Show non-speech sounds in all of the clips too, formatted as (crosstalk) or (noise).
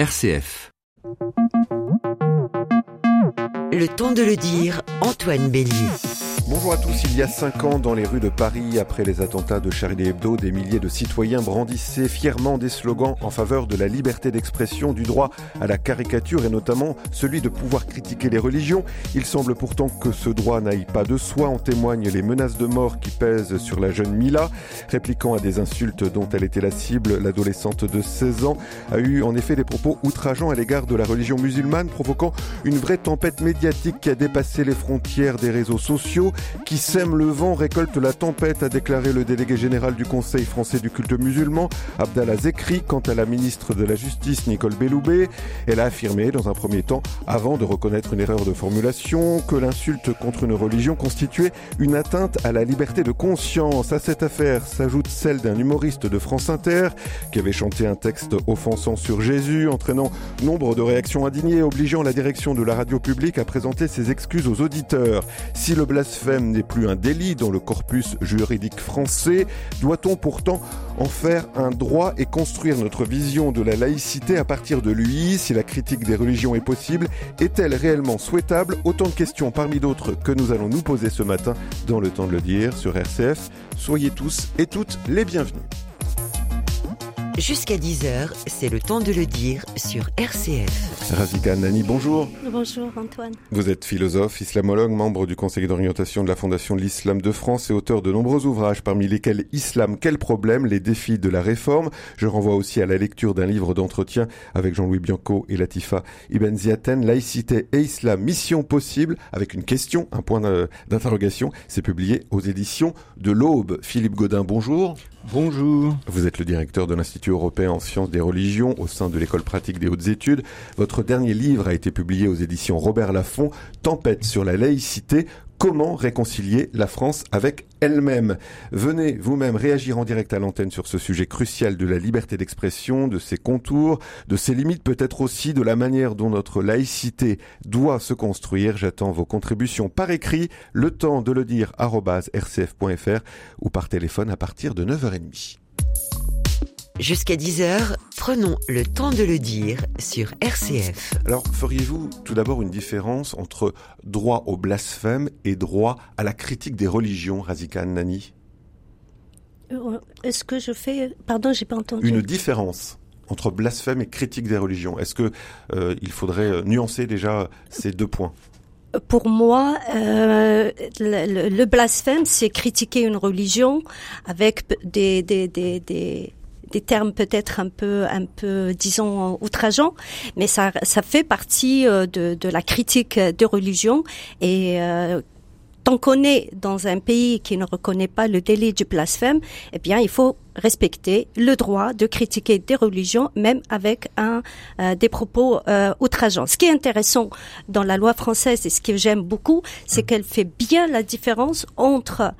RCF. Le temps de le dire, Antoine Bélier. Bonjour à tous. Il y a cinq ans, dans les rues de Paris, après les attentats de Charlie Hebdo, des milliers de citoyens brandissaient fièrement des slogans en faveur de la liberté d'expression, du droit à la caricature et notamment celui de pouvoir critiquer les religions. Il semble pourtant que ce droit n'aille pas de soi. En témoignent les menaces de mort qui pèsent sur la jeune Mila. Répliquant à des insultes dont elle était la cible, l'adolescente de 16 ans a eu en effet des propos outrageants à l'égard de la religion musulmane, provoquant une vraie tempête médiatique qui a dépassé les frontières des réseaux sociaux. Qui sème le vent récolte la tempête, a déclaré le délégué général du Conseil français du culte musulman, Abdallah Zekri, quant à la ministre de la Justice, Nicole Belloubet. Elle a affirmé, dans un premier temps, avant de reconnaître une erreur de formulation, que l'insulte contre une religion constituait une atteinte à la liberté de conscience. À cette affaire s'ajoute celle d'un humoriste de France Inter, qui avait chanté un texte offensant sur Jésus, entraînant nombre de réactions indignées, obligeant la direction de la radio publique à présenter ses excuses aux auditeurs. Si le blasphème n'est plus un délit dans le corpus juridique français, doit-on pourtant en faire un droit et construire notre vision de la laïcité à partir de lui Si la critique des religions est possible, est-elle réellement souhaitable? Autant de questions parmi d'autres que nous allons nous poser ce matin dans le temps de le dire sur RCF. Soyez tous et toutes les bienvenus. Jusqu'à 10h, c'est le temps de le dire sur RCF. Razika Nani, bonjour. Bonjour Antoine. Vous êtes philosophe, islamologue, membre du conseil d'orientation de la Fondation de l'Islam de France et auteur de nombreux ouvrages, parmi lesquels Islam, quel problème, les défis de la réforme. Je renvoie aussi à la lecture d'un livre d'entretien avec Jean-Louis Bianco et Latifa Ibn Ziaten, Laïcité et Islam, mission possible, avec une question, un point d'interrogation. C'est publié aux éditions de l'Aube. Philippe Godin, bonjour. Bonjour. Vous êtes le directeur de l'Institut européen en sciences des religions au sein de l'école pratique des hautes études. Votre dernier livre a été publié aux éditions Robert Laffont, Tempête sur la laïcité, Comment réconcilier la France avec elle-même? Venez vous-même réagir en direct à l'antenne sur ce sujet crucial de la liberté d'expression, de ses contours, de ses limites, peut-être aussi de la manière dont notre laïcité doit se construire. J'attends vos contributions par écrit, le temps de le dire rcf.fr ou par téléphone à partir de 9h30. Jusqu'à 10h, prenons le temps de le dire sur RCF. Alors, feriez-vous tout d'abord une différence entre droit au blasphème et droit à la critique des religions, Razika Nani euh, Est-ce que je fais... Pardon, j'ai pas entendu. Une différence entre blasphème et critique des religions. Est-ce que euh, il faudrait euh, nuancer déjà ces deux points? Pour moi, euh, le, le, blasphème, c'est critiquer une religion avec des, des, des, des des termes peut-être un peu, un peu, disons, outrageants, mais ça, ça fait partie euh, de, de la critique de religion et euh, tant qu'on est dans un pays qui ne reconnaît pas le délit du blasphème, eh bien, il faut respecter le droit de critiquer des religions, même avec un euh, des propos euh, outrageants. Ce qui est intéressant dans la loi française et ce que j'aime beaucoup, c'est qu'elle fait bien la différence entre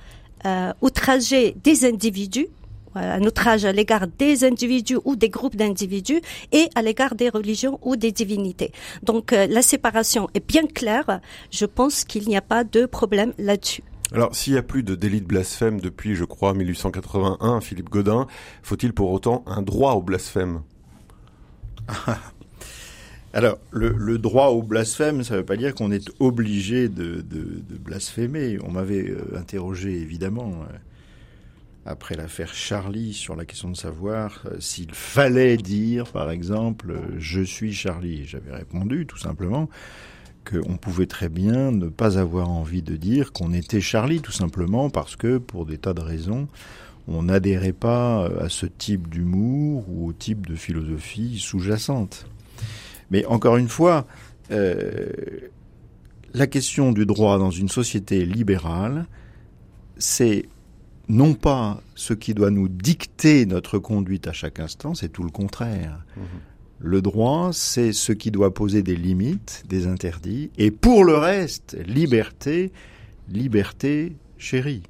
euh, outrager des individus un outrage à l'égard des individus ou des groupes d'individus et à l'égard des religions ou des divinités. Donc euh, la séparation est bien claire. Je pense qu'il n'y a pas de problème là-dessus. Alors, s'il n'y a plus de délit de blasphème depuis, je crois, 1881, Philippe Godin, faut-il pour autant un droit au blasphème (laughs) Alors, le, droit au blasphème, ça ne veut pas dire qu'on est obligé de, de blasphémer. On m'avait euh, interrogé, évidemment, euh, après l'affaire Charlie sur la question de savoir euh, s'il fallait dire, par exemple, euh, je suis Charlie. J'avais répondu tout simplement qu'on pouvait très bien ne pas avoir envie de dire qu'on était Charlie, tout simplement parce que, pour des tas de raisons, on n'adhérait pas euh, à ce type d'humour ou au type de philosophie sous-jacente. Mais encore une fois, la question du droit dans une société libérale, c'est non pas ce qui doit nous dicter notre conduite à chaque instant, c'est tout le contraire. Mhm. Le droit, c'est ce qui doit poser des limites, des interdits, et pour le reste, liberté, liberté chérie.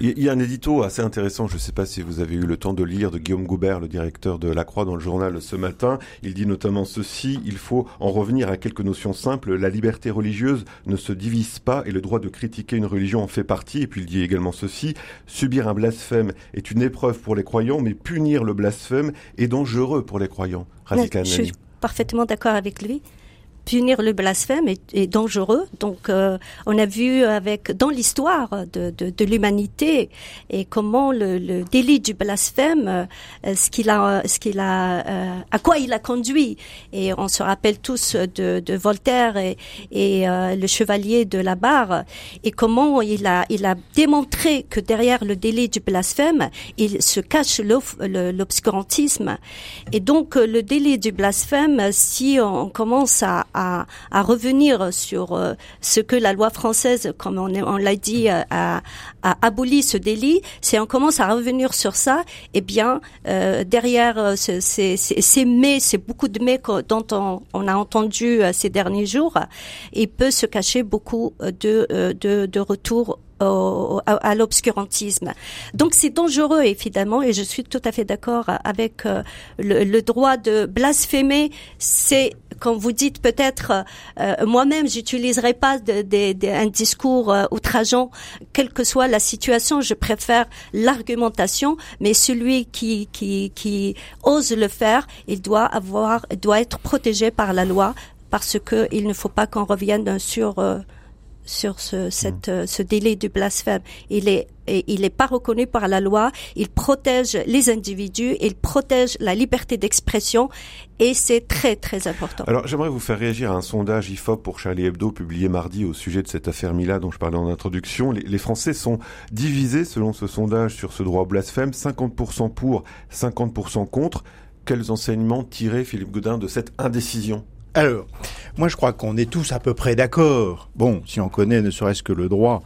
Il y a un édito assez intéressant, je ne sais pas si vous avez eu le temps de lire, de Guillaume Goubert, le directeur de La Croix dans le journal ce matin. Il dit notamment ceci, il faut en revenir à quelques notions simples. La liberté religieuse ne se divise pas et le droit de critiquer une religion en fait partie. Et puis il dit également ceci, subir un blasphème est une épreuve pour les croyants, mais punir le blasphème est dangereux pour les croyants. Radical parfaitement d'accord avec lui punir le blasphème est, dangereux. Donc, euh, on a vu avec dans l'histoire de, de, de l'humanité et comment le, le, délit du blasphème, euh, ce qu'il a, ce qu'il a, euh, à quoi il a conduit. Et on se rappelle tous de, de Voltaire et, et le chevalier de la barre et comment il a, il a démontré que derrière le délit du blasphème, il se cache l'obscurantisme. Et donc, le délit du blasphème, si on commence à, à, à revenir sur euh, ce que la loi française, comme on, on l'a dit, euh, a, a, aboli ce délit, si on commence à revenir sur ça, eh bien, euh, derrière ces, ces, ces mais, c'est beaucoup de mais dont on, on a entendu ces derniers jours, il peut se cacher beaucoup de, de, de retours à, l'obscurantisme. Donc c'est dangereux évidemment et je suis tout à fait d'accord avec euh, le, droit de blasphémer. C'est quand vous dites peut-être euh, moi-même j'utiliserai pas un discours euh, outrageant quelle que soit la situation. Je préfère l'argumentation, mais celui qui, ose le faire, il doit avoir doit être protégé par la loi parce que il ne faut pas qu'on revienne sur sur ce, cette, euh, ce délai du blasphème. Il est il n'est pas reconnu par la loi. Il protège les individus, il protège la liberté d'expression et c'est très très important. Alors j'aimerais vous faire réagir à un sondage IFOP pour Charlie Hebdo publié mardi au sujet de cette affaire Mila dont je parlais en introduction. Les, les Français sont divisés selon ce sondage sur ce droit au blasphème, 50% pour, 50% contre. Quels enseignements tirer, Philippe Godin, de cette indécision? Alors, moi je crois qu'on est tous à peu près d'accord. Bon, si on connaît ne serait-ce que le droit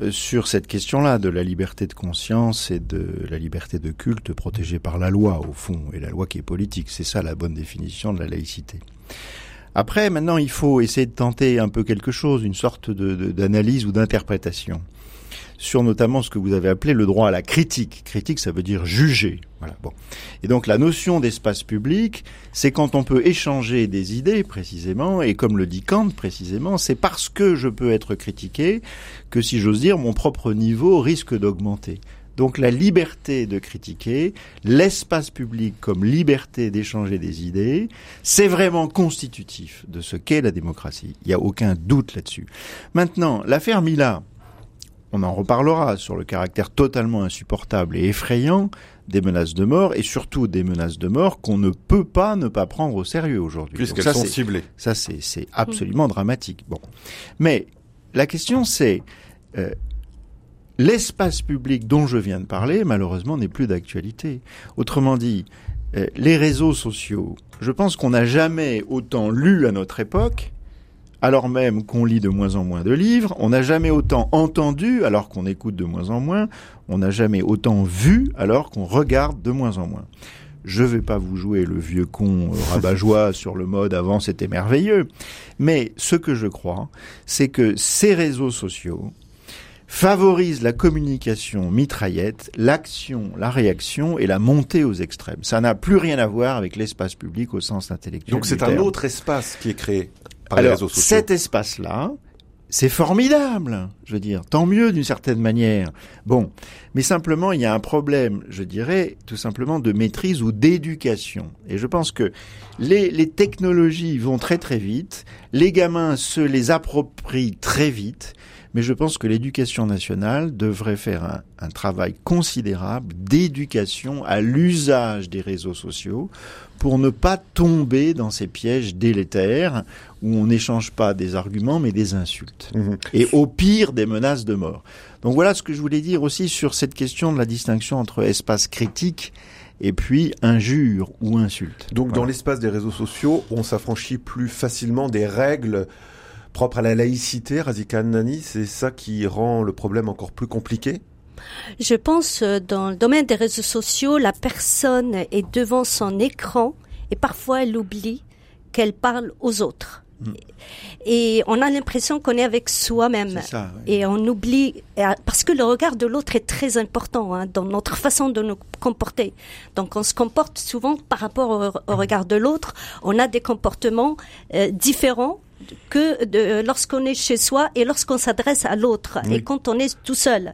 euh, sur cette question-là de la liberté de conscience et de la liberté de culte protégée par la loi, au fond, et la loi qui est politique. C'est ça la bonne définition de la laïcité. Après, maintenant, il faut essayer de tenter un peu quelque chose, une sorte d'analyse ou d'interprétation sur notamment ce que vous avez appelé le droit à la critique. Critique, ça veut dire juger. Voilà. Bon. Et donc la notion d'espace public, c'est quand on peut échanger des idées précisément, et comme le dit Kant précisément, c'est parce que je peux être critiqué que, si j'ose dire, mon propre niveau risque d'augmenter. Donc la liberté de critiquer, l'espace public comme liberté d'échanger des idées, c'est vraiment constitutif de ce qu'est la démocratie. Il n'y a aucun doute là-dessus. Maintenant, l'affaire Mila, on en reparlera sur le caractère totalement insupportable et effrayant des menaces de mort et surtout des menaces de mort qu'on ne peut pas ne pas prendre au sérieux aujourd'hui. Puisqu'elles sont ciblées. Ça, c'est absolument dramatique. Bon. Mais la question, c'est euh, l'espace public dont je viens de parler, malheureusement, n'est plus d'actualité. Autrement dit, euh, les réseaux sociaux, je pense qu'on n'a jamais autant lu à notre époque alors même qu'on lit de moins en moins de livres, on n'a jamais autant entendu alors qu'on écoute de moins en moins, on n'a jamais autant vu alors qu'on regarde de moins en moins. Je vais pas vous jouer le vieux con euh, (laughs) rabat-joie sur le mode avant c'était merveilleux, mais ce que je crois, c'est que ces réseaux sociaux favorisent la communication mitraillette, l'action, la réaction et la montée aux extrêmes. Ça n'a plus rien à voir avec l'espace public au sens intellectuel. Donc c'est un autre espace qui est créé. Alors, cet espace-là, c'est formidable, je veux dire, tant mieux d'une certaine manière. Bon, mais simplement, il y a un problème, je dirais, tout simplement de maîtrise ou d'éducation. Et je pense que les, les, technologies vont très très vite, les gamins se les approprient très vite, mais je pense que l'éducation nationale devrait faire un, un travail considérable d'éducation à l'usage des réseaux sociaux pour ne pas tomber dans ces pièges délétères où on n'échange pas des arguments mais des insultes. Mhm. Et au pire des menaces de mort. Donc voilà ce que je voulais dire aussi sur cette question de la distinction entre espace critique et puis injure ou insulte. Donc dans l'espace des réseaux sociaux, on s'affranchit plus facilement des règles propres à la laïcité, Razika Nani, c'est ça qui rend le problème encore plus compliqué? Je pense euh, dans le domaine des réseaux sociaux, la personne est devant son écran et parfois elle oublie qu'elle parle aux autres. Mm. Et on a l'impression qu'on est avec soi-même. Et on oublie, parce que le regard de l'autre est très important hein, dans notre façon de nous comporter. Donc on se comporte souvent par rapport au, regard de l'autre. On a des comportements euh, différents que de, lorsqu'on est chez soi et lorsqu'on s'adresse à l'autre et quand on est tout seul.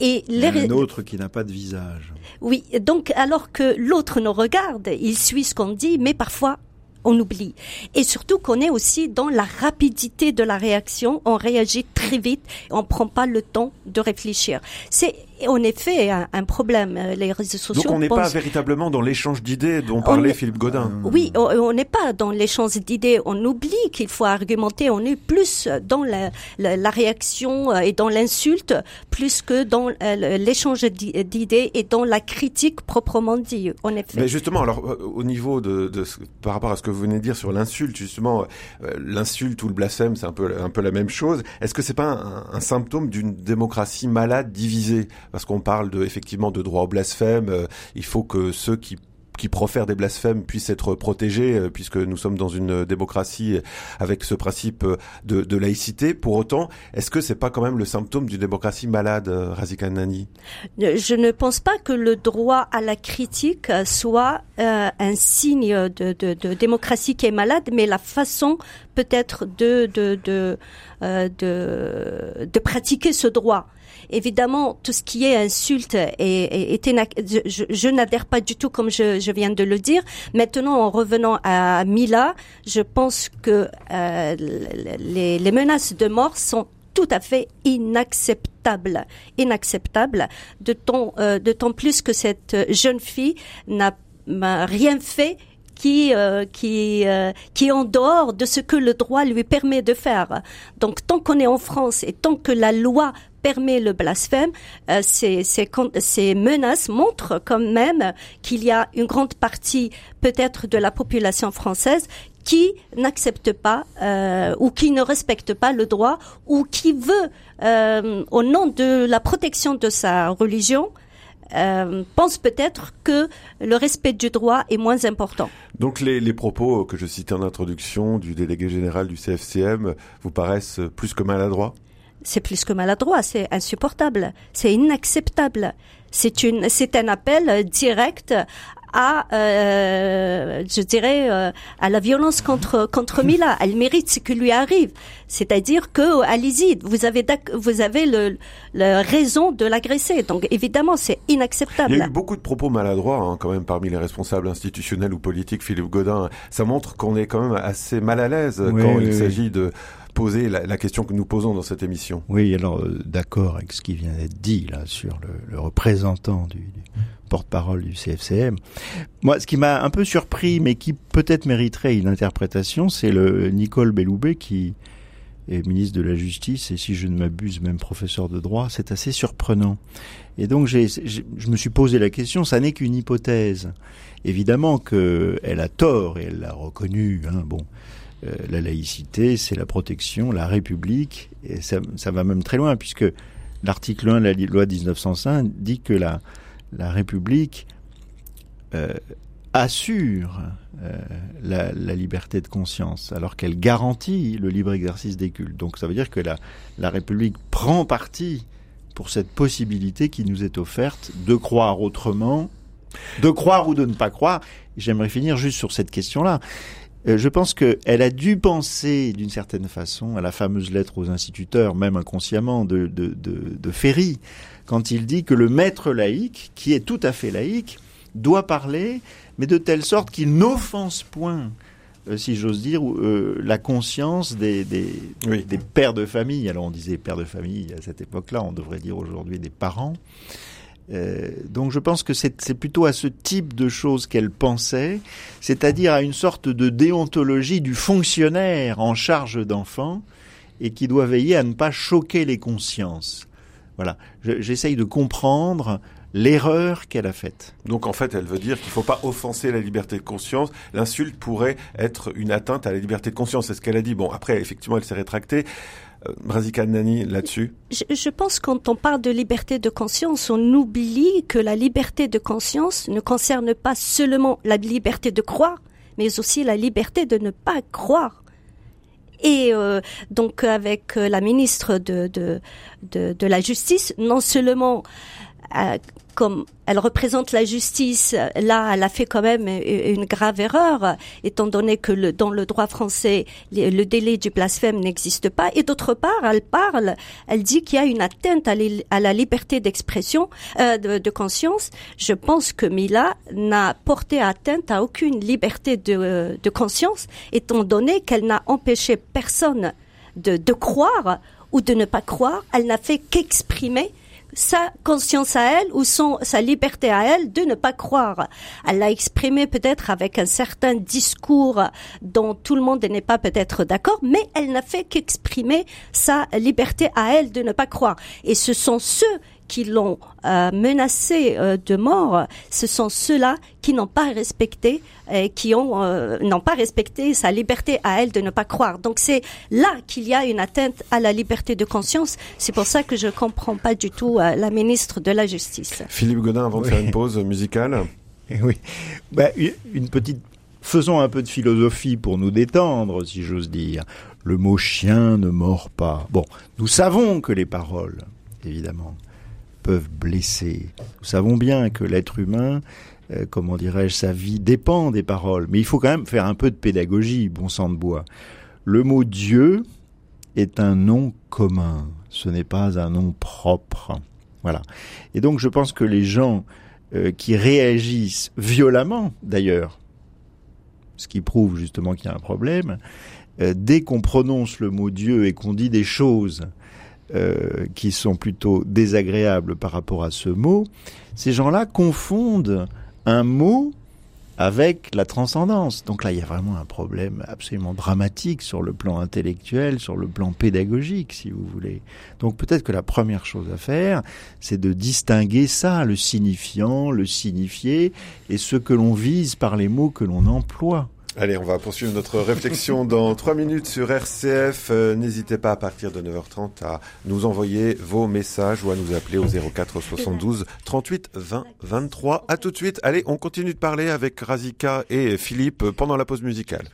Et les... un autre qui n'a pas de visage. Oui, donc alors que l'autre nous regarde, il suit ce qu'on dit, mais parfois on oublie. Et surtout qu'on est aussi dans la rapidité de la réaction, on réagit très vite, on prend pas le temps de réfléchir. C'est en effet un, un, problème. Euh, les réseaux sociaux. Donc on n'est pas véritablement dans l'échange d'idées dont parlait Philippe Godin. Oui, on n'est pas dans l'échange d'idées. On oublie qu'il faut argumenter. On est plus dans la, la, la réaction euh, et dans l'insulte, plus que dans euh, l'échange d'idées et dans la critique proprement dit. En effet. Mais justement, alors au niveau de, de par rapport à ce que vous venez de dire sur l'insulte, justement, euh, l'insulte ou le blasphème, c'est un peu un peu la même chose. Est-ce que c'est pas un, un symptôme d'une démocratie malade, divisée? Parce qu'on parle de effectivement de droit au blasphème. Euh, il faut que ceux qui qui profèrent des blasphèmes puissent être protégés, euh, puisque nous sommes dans une démocratie avec ce principe de, de laïcité. Pour autant, est-ce que c'est pas quand même le symptôme d'une démocratie malade, euh, Razika Nani Je ne pense pas que le droit à la critique soit euh, un signe de, de, de, démocratie qui est malade, mais la façon peut-être de, euh, de, de pratiquer ce droit évidemment, tout ce qui est insulte est je, je n'adhère pas du tout comme je, viens de le dire. Maintenant, en revenant à Mila, je pense que euh, les, menaces de mort sont tout à fait inacceptables, inacceptables, de euh, tant plus que cette jeune fille n'a rien fait qui euh, qui qui est en dehors de ce que le droit lui permet de faire. Donc tant qu'on est en France et tant que la loi permet le blasphème, euh, ces, ces, ces, menaces montrent quand même qu'il y a une grande partie peut-être de la population française qui n'accepte pas euh, ou qui ne respecte pas le droit ou qui veut, euh, au nom de la protection de sa religion, pense peut-être que le respect du droit est moins important. Donc les, les, propos que je citais en introduction du délégué général du CFCM vous paraissent plus que maladroits? C'est plus que maladroit, c'est insupportable, c'est inacceptable. C'est une, c'est un appel direct à, euh, je dirais, euh, à la violence contre contre (laughs) Mila. Elle mérite ce qui lui arrive. C'est-à-dire que, allez-y, vous avez vous avez le, le raison de l'agresser. Donc évidemment, c'est inacceptable. Il y a eu beaucoup de propos maladroits hein, quand même parmi les responsables institutionnels ou politiques. Philippe Godin, ça montre qu'on est quand même assez mal à l'aise quand il s'agit de poser la, question que nous posons dans cette émission. Oui, alors euh, d'accord avec ce qui vient d'être dit là sur le, représentant du, porte-parole du CFCM. Moi, ce qui m'a un peu surpris, mais qui peut-être mériterait une interprétation, c'est le Nicole Belloubet qui est ministre de la Justice et si je ne m'abuse même professeur de droit, c'est assez surprenant. Et donc je me suis posé la question, ça n'est qu'une hypothèse. Évidemment qu'elle a tort et elle l'a reconnu. Hein, bon, euh, la laïcité, c'est la protection, la République, et ça, ça va même très loin, puisque l'article 1 de la loi 1905 dit que la, la République euh, assure euh, la, la, liberté de conscience, alors qu'elle garantit le libre exercice des cultes. Donc ça veut dire que la, la République prend parti pour cette possibilité qui nous est offerte de croire autrement, de croire ou de ne pas croire. J'aimerais finir juste sur cette question-là. Euh, je pense qu'elle a dû penser d'une certaine façon à la fameuse lettre aux instituteurs, même inconsciemment, de, de, de, de Ferry, quand il dit que le maître laïque, qui est tout à fait laïque, doit parler, mais de telle sorte qu'il n'offense point, euh, si j'ose dire, euh, la conscience des, des, oui. des, pères de famille. Alors on disait pères de famille à cette époque-là, on devrait dire aujourd'hui des parents. Euh, donc je pense que c'est plutôt à ce type de choses qu'elle pensait, c'est-à-dire à une sorte de déontologie du fonctionnaire en charge d'enfants et qui doit veiller à ne pas choquer les consciences. Voilà, j'essaye de comprendre l'erreur qu'elle a faite. Donc en fait, elle veut dire qu'il ne faut pas offenser la liberté de conscience. L'insulte pourrait être une atteinte à la liberté de conscience. C'est ce qu'elle a dit. Bon, après, effectivement, elle s'est rétractée. Nani là-dessus je, je, pense quand on parle de liberté de conscience, on oublie que la liberté de conscience ne concerne pas seulement la liberté de croire, mais aussi la liberté de ne pas croire. Et euh, donc avec la ministre de, de, de, la Justice, non seulement comme elle représente la justice, là, elle a fait quand même une grave erreur, étant donné que dans le droit français, le délai du blasphème n'existe pas. Et d'autre part, elle parle, elle dit qu'il y a une atteinte à, la liberté d'expression, euh, de, conscience. Je pense que Mila n'a porté atteinte à aucune liberté de, de conscience, étant donné qu'elle n'a empêché personne de croire ou de ne pas croire. Elle n'a fait qu'exprimer sa conscience à elle ou son, sa liberté à elle de ne pas croire. Elle l'a exprimé peut-être avec un certain discours dont tout le monde n'est pas peut-être d'accord, mais elle n'a fait qu'exprimer sa liberté à elle de ne pas croire. Et ce sont ceux qui l'ont euh, menacé euh, de mort, ce sont ceux-là qui n'ont pas respecté, et qui ont euh, n'ont pas respecté sa liberté à elle de ne pas croire. Donc c'est là qu'il y a une atteinte à la liberté de conscience. C'est pour ça que je comprends pas du tout la ministre de la Justice. Philippe Godin, avant de faire une pause musicale. Oui, bah, une petite. Faisons un peu de philosophie pour nous détendre, si j'ose dire. Le mot chien ne mord pas. Bon, nous savons que les paroles, évidemment, peuvent blesser. Nous savons bien que l'être humain, euh, comment dirais-je, sa vie dépend des paroles. Mais il faut quand même faire un peu de pédagogie, bon sang de bois. Le mot Dieu est un nom commun. Ce n'est pas un nom propre. Voilà. Et donc je pense que les gens euh, qui réagissent violemment, d'ailleurs, ce qui prouve justement qu'il y a un problème, euh, dès qu'on prononce le mot Dieu et qu'on dit des choses euh, qui sont plutôt désagréables par rapport à ce mot, ces gens-là confondent un mot avec la transcendance. Donc là, il y a vraiment un problème absolument dramatique sur le plan intellectuel, sur le plan pédagogique, si vous voulez. Donc peut-être que la première chose à faire, c'est de distinguer ça, le signifiant, le signifié, et ce que l'on vise par les mots que l'on emploie. Allez, on va poursuivre notre réflexion (laughs) dans trois minutes sur RCF. Euh, n'hésitez pas à partir de 9h30 à nous envoyer vos messages ou à nous appeler au 04 72 38 20 23. À tout de suite. Allez, on continue de parler avec Razika et Philippe pendant la pause musicale.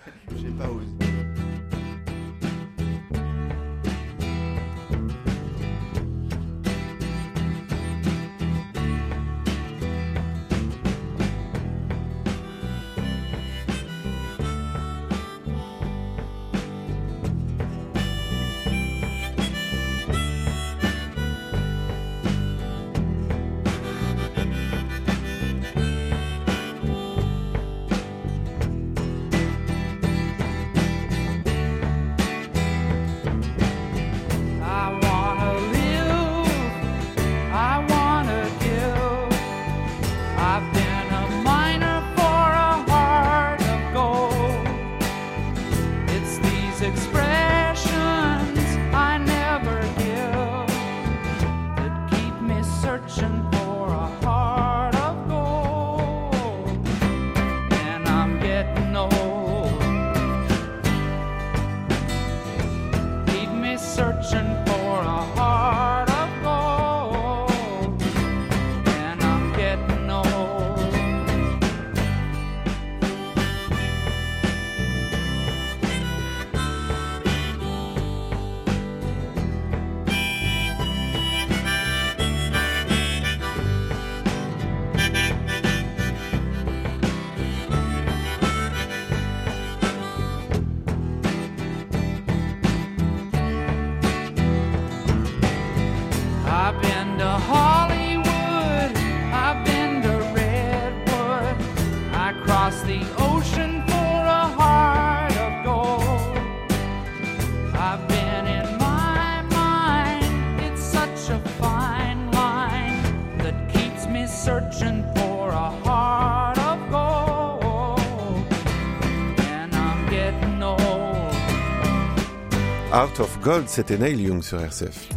Gold, c'était Neil Young sur RCF.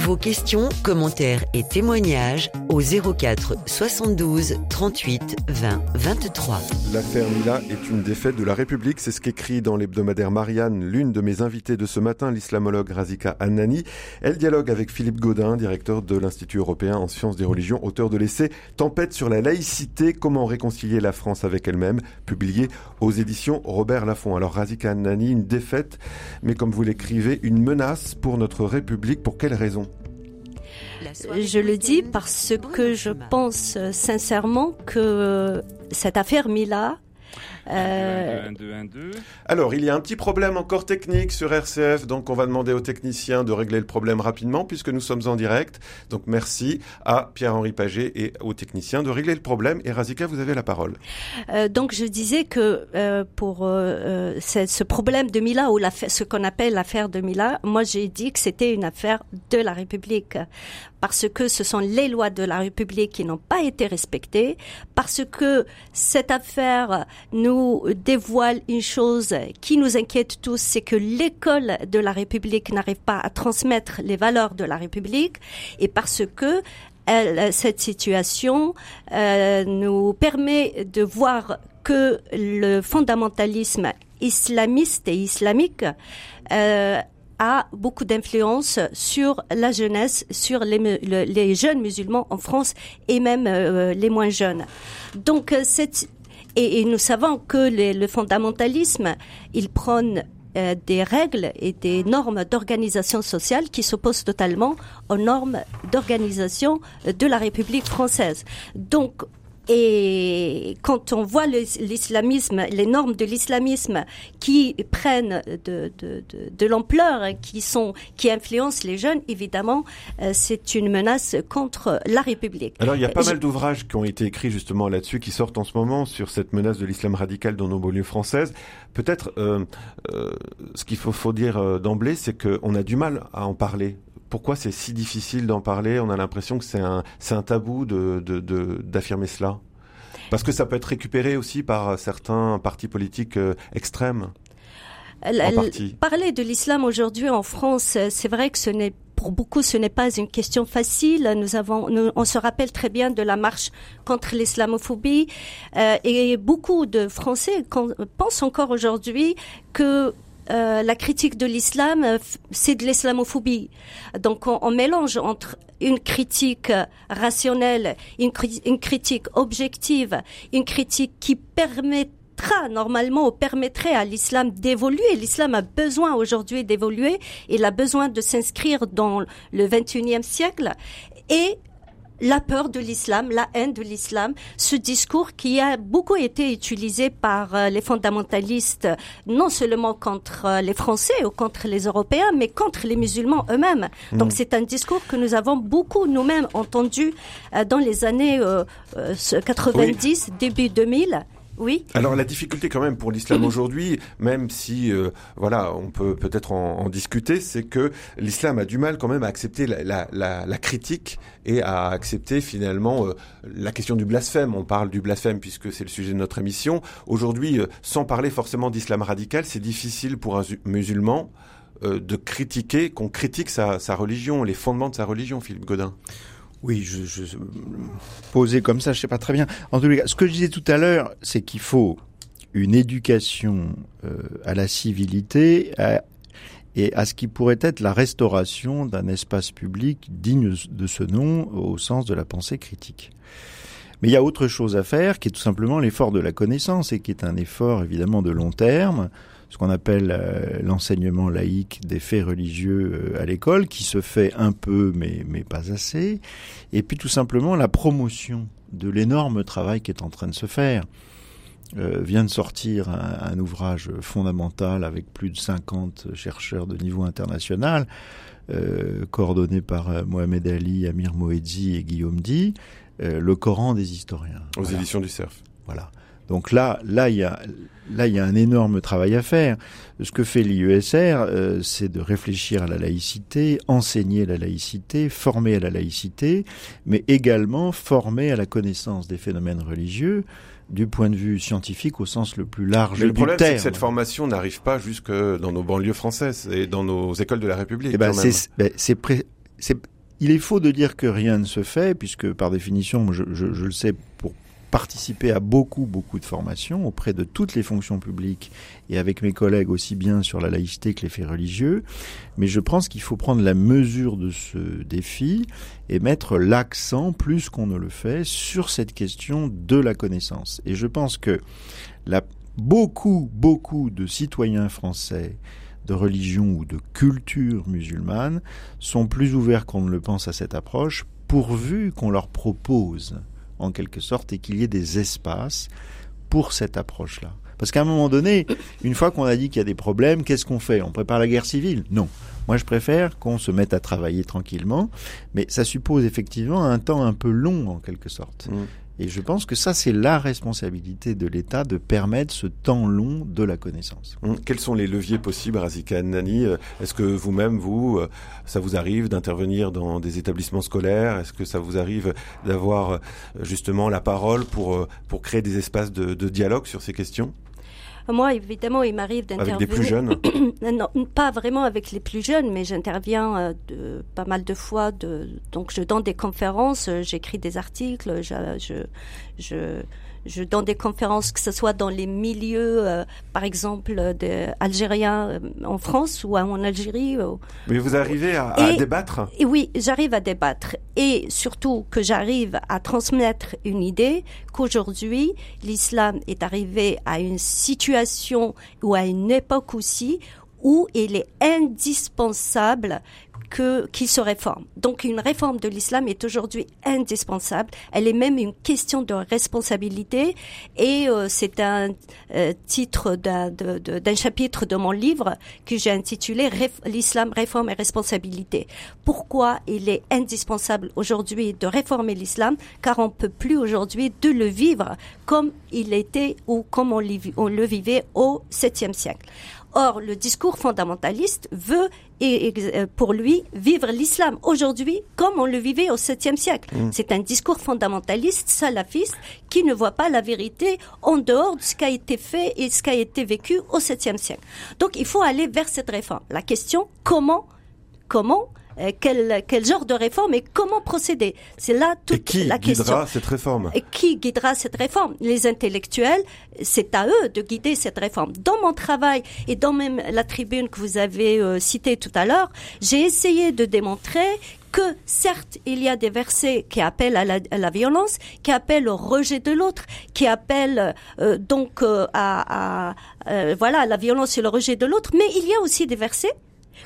Vos questions, commentaires et témoignages au 04 72 38 20 23. L'affaire Mila est une défaite de la République, c'est ce qu'écrit dans l'hebdomadaire Marianne l'une de mes invitées de ce matin, l'islamologue Razika Annani. Elle dialogue avec Philippe Gaudin, directeur de l'Institut européen en sciences des religions, auteur de l'essai Tempête sur la laïcité, comment réconcilier la France avec elle-même, publié aux éditions Robert Laffont. Alors Razika Annani, une défaite, mais comme vous l'écrivez, une menace pour notre République, pour quelle raison? Je le dis parce que je pense sincèrement que cette affaire Mila euh, Alors, il y a un petit problème encore technique sur RCF, donc on va demander aux techniciens de régler le problème rapidement puisque nous sommes en direct. Donc merci à Pierre-Henri Paget et aux techniciens de régler le problème. Et Razika, vous avez la parole. Euh, donc je disais que euh, pour ce problème de Mila ou ce qu'on appelle l'affaire de Mila, moi j'ai dit que c'était une affaire de la République parce que ce sont les lois de la République qui n'ont pas été respectées, parce que cette affaire nous dévoile une chose qui nous inquiète tous, c'est que l'école de la République n'arrive pas à transmettre les valeurs de la République, et parce que cette situation euh, nous permet de voir que le fondamentalisme islamiste et islamique euh, a beaucoup d'influence sur la jeunesse, sur les, les, jeunes musulmans en France et même euh, les moins jeunes. Donc, euh, cette, et, nous savons que le fondamentalisme, il prône euh, des règles et des normes d'organisation sociale qui s'opposent totalement aux normes d'organisation de la République française. Donc, et quand on voit l'islamisme, les normes de l'islamisme qui prennent de, de, de, de l'ampleur, qui sont, qui influencent les jeunes, évidemment, euh, c'est une menace contre la République. Alors il y a pas mal d'ouvrages qui ont été écrits justement là-dessus, qui sortent en ce moment sur cette menace de l'islam radical dans nos banlieues françaises. Peut-être euh, euh, ce qu'il faut, faut dire euh, d'emblée, c'est qu'on a du mal à en parler pourquoi c'est si difficile d'en parler? On a l'impression que c'est un, un tabou de, d'affirmer cela. Parce que ça peut être récupéré aussi par certains partis politiques euh, extrêmes. Parler de l'islam aujourd'hui en France, c'est vrai que ce n'est pour beaucoup, ce n'est pas une question facile. Nous avons, on se rappelle très bien de la marche contre l'islamophobie, euh, et beaucoup de Français pensent encore aujourd'hui que euh, la critique de l'islam, euh, c'est de l'islamophobie. Donc on, mélange entre une critique rationnelle, une, critique objective, une critique qui permettra normalement permettrait à l'islam d'évoluer. L'islam a besoin aujourd'hui d'évoluer, il a besoin de s'inscrire dans le 21e siècle et la peur de l'islam, la haine de l'islam, ce discours qui a beaucoup été utilisé par euh, les fondamentalistes, non seulement contre euh, les Français ou contre les Européens, mais contre les musulmans eux-mêmes. Donc mm. c'est un discours que nous avons beaucoup nous-mêmes entendu euh, dans les années 90, début 2000. Oui. Alors la difficulté quand même pour l'islam (coughs) aujourd'hui, même si euh, voilà, on peut peut-être en, discuter, c'est que l'islam a du mal quand même à accepter la, critique et à accepter finalement euh, la question du blasphème. On parle du blasphème puisque c'est le sujet de notre émission. Aujourd'hui, euh, sans parler forcément d'islam radical, c'est difficile pour un musulman de critiquer, qu'on critique sa, sa religion, les fondements de sa religion, Philippe Godin. Oui, je, je comme ça, je sais pas très bien. En les cas, ce que je disais tout à l'heure, c'est qu'il faut une éducation euh, à la civilité et à ce qui pourrait être la restauration d'un espace public digne de ce nom au sens de la pensée critique. Mais il y a autre chose à faire qui est tout simplement l'effort de la connaissance et qui est un effort évidemment de long terme ce qu'on appelle euh, l'enseignement laïque des faits religieux euh, à l'école, qui se fait un peu mais, mais pas assez, et puis tout simplement la promotion de l'énorme travail qui est en train de se faire. Euh, vient de sortir un, ouvrage fondamental avec plus de 50 chercheurs de niveau international, euh, coordonné par Mohamed Ali, Amir Moedzi et Guillaume Di, Le Coran des historiens. Aux éditions du CERF. Voilà. Donc là, là, il y a, là, il y a un énorme travail à faire. Ce que fait l'IESR, euh, c'est de réfléchir à la laïcité, enseigner la laïcité, former à la laïcité, mais également former à la connaissance des phénomènes religieux du point de vue scientifique au sens le plus large mais le problème, c'est que cette formation n'arrive pas jusque dans nos banlieues françaises et dans nos écoles de la République. Eh ben, ben, il est faux de dire que rien ne se fait, puisque par définition, je, je, je le sais participé à beaucoup, beaucoup de formations auprès de toutes les fonctions publiques et avec mes collègues aussi bien sur la laïcité que les faits religieux. Mais je pense qu'il faut prendre la mesure de ce défi et mettre l'accent, plus qu'on ne le fait, sur cette question de la connaissance. Et je pense que la, beaucoup, beaucoup de citoyens français de religion ou de culture musulmane sont plus ouverts qu'on ne le pense à cette approche, pourvu qu'on leur propose, en quelque sorte, et qu'il y ait des espaces pour cette approche-là. Parce qu'à un moment donné, une fois qu'on a dit qu'il y a des problèmes, qu'est-ce qu'on fait? On prépare la guerre civile? Non. Moi, je préfère qu'on se mette à travailler tranquillement, mais ça suppose effectivement un temps un peu long, en quelque sorte. Mmh. Et je pense que ça, c'est la responsabilité de l'État de permettre ce temps long de la connaissance. Mmh. Quels sont les leviers possibles, Razika Nani? Est-ce que vous-même, vous, euh, ça vous arrive d'intervenir dans des établissements scolaires? Est-ce que ça vous arrive d'avoir euh, justement la parole pour, euh, pour créer des espaces de dialogue sur ces questions? Moi, évidemment, il m'arrive d'intervenir. Avec des plus jeunes (coughs) Non, pas vraiment avec les plus jeunes, mais j'interviens euh, pas mal de fois. De, donc, je donne des conférences, euh, j'écris des articles, je, je, je je donne des conférences, que ce soit dans les milieux, euh, par exemple, algériens euh, en France ou en Algérie. Mais vous arrivez à, débattre et Oui, j'arrive à débattre. Et surtout que j'arrive à transmettre une idée qu'aujourd'hui, l'islam est arrivé à une situation ou à une époque aussi où il est indispensable que qu'il se réforme. Donc une réforme de l'islam est aujourd'hui indispensable. Elle est même une question de responsabilité et euh, c'est un euh, titre d'un chapitre de mon livre que j'ai intitulé L'islam, réforme et responsabilité. Pourquoi il est indispensable aujourd'hui de réformer l'islam Car on peut plus aujourd'hui de le vivre comme il était ou comme on, on le vivait au 7e siècle? Or, le discours fondamentaliste veut, et, euh, pour lui, vivre l'islam aujourd'hui comme on le vivait au 7e siècle. Mm. C'est un discours fondamentaliste, salafiste, qui ne voit pas la vérité en dehors de ce qui a été fait et ce qui a été vécu au 7e siècle. Donc, il faut aller vers cette réforme. La question, comment, comment quel, quel genre de réforme et comment procéder? C'est là toute la question. Qui guidera cette réforme? Et Qui guidera cette réforme? Les intellectuels, c'est à eux de guider cette réforme. Dans mon travail et dans même la tribune que vous avez euh, citée tout à l'heure, j'ai essayé de démontrer que certes il y a des versets qui appellent à la, violence, qui appellent au rejet de l'autre, qui appellent euh, donc à, à voilà la violence et le rejet de l'autre, mais il y a aussi des versets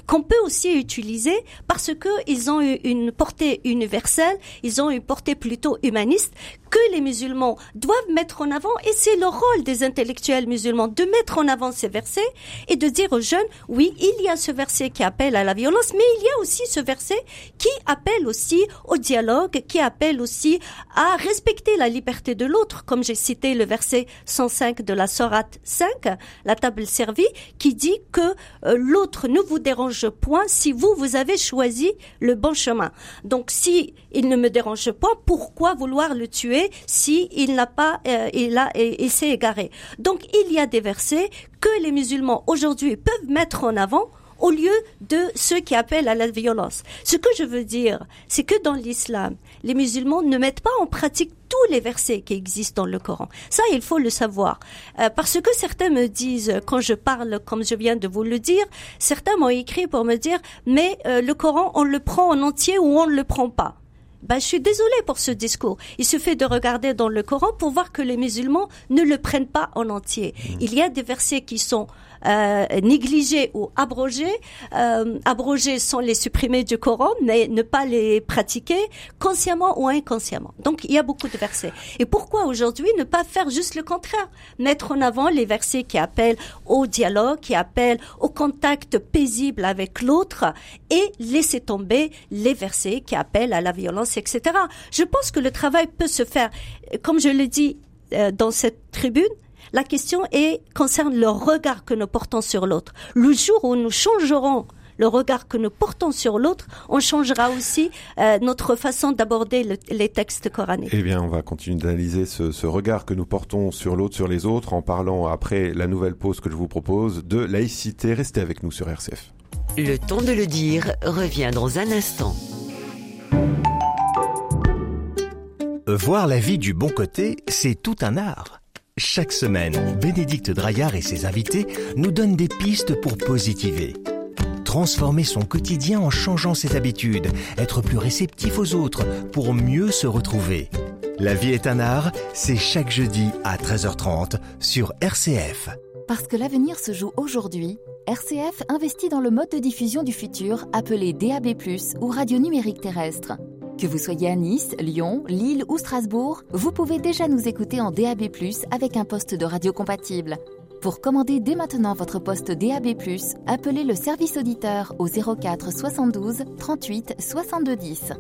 qu'on peut aussi utiliser parce que ils ont une portée universelle, ils ont une portée plutôt humaniste que les musulmans doivent mettre en avant et c'est le rôle des intellectuels musulmans de mettre en avant ces versets et de dire aux jeunes oui, il y a ce verset qui appelle à la violence mais il y a aussi ce verset qui appelle aussi au dialogue, qui appelle aussi à respecter la liberté de l'autre comme j'ai cité le verset 105 de la Sourate 5, la table servie qui dit que euh, l'autre ne vous dérange point si vous, vous avez choisi le bon chemin. Donc, si il ne me dérange pas, pourquoi vouloir le tuer? Si il n'a pas, euh, il a, s'est égaré? Donc, il y a des versets que les musulmans aujourd'hui peuvent mettre en avant au lieu de ceux qui appellent à la violence. Ce que je veux dire, c'est que dans l'islam, les musulmans ne mettent pas en pratique tous les versets qui existent dans le Coran. Ça, il faut le savoir. Euh, parce que certains me disent, quand je parle, comme je viens de vous le dire, certains m'ont écrit pour me dire, mais euh, le Coran, on le prend en entier ou on ne le prend pas. Ben, je suis désolée pour ce discours. Il suffit de regarder dans le Coran pour voir que les musulmans ne le prennent pas en entier. Mmh. Il y a des versets qui sont euh, négligés ou abrogés. Euh, abrogés sans les supprimer du Coran, mais ne pas les pratiquer consciemment ou inconsciemment. Donc il y a beaucoup de versets. Et pourquoi aujourd'hui ne pas faire juste le contraire? Mettre en avant les versets qui appellent au dialogue, qui appellent au contact paisible avec l'autre et laisser tomber les versets qui appellent à la violence, etc. Je pense que le travail peut se faire, comme je l'ai dit euh, dans cette tribune, la question est, concerne le regard que nous portons sur l'autre. Le jour où nous changerons le regard que nous portons sur l'autre, on changera aussi euh, notre façon d'aborder les textes coraniques. Eh bien, on va continuer d'analyser ce, ce, regard que nous portons sur l'autre, sur les autres, en parlant après la nouvelle pause que je vous propose de laïcité. Restez avec nous sur RCF. Le temps de le dire revient dans un instant. Voir la vie du bon côté, c'est tout un art. Chaque semaine, Bénédicte Draillard et ses invités nous donnent des pistes pour positiver. Transformer son quotidien en changeant ses habitudes, être plus réceptif aux autres pour mieux se retrouver. La vie est un art, c'est chaque jeudi à 13h30 sur RCF. Parce que l'avenir se joue aujourd'hui, RCF investit dans le mode de diffusion du futur appelé DAB+, ou radio numérique terrestre. Que vous soyez à Nice, Lyon, Lille ou Strasbourg, vous pouvez déjà nous écouter en DAB+, avec un poste de radio compatible. Pour commander dès maintenant votre poste DAB+, appelez le service auditeur au 04 72 38 62 10.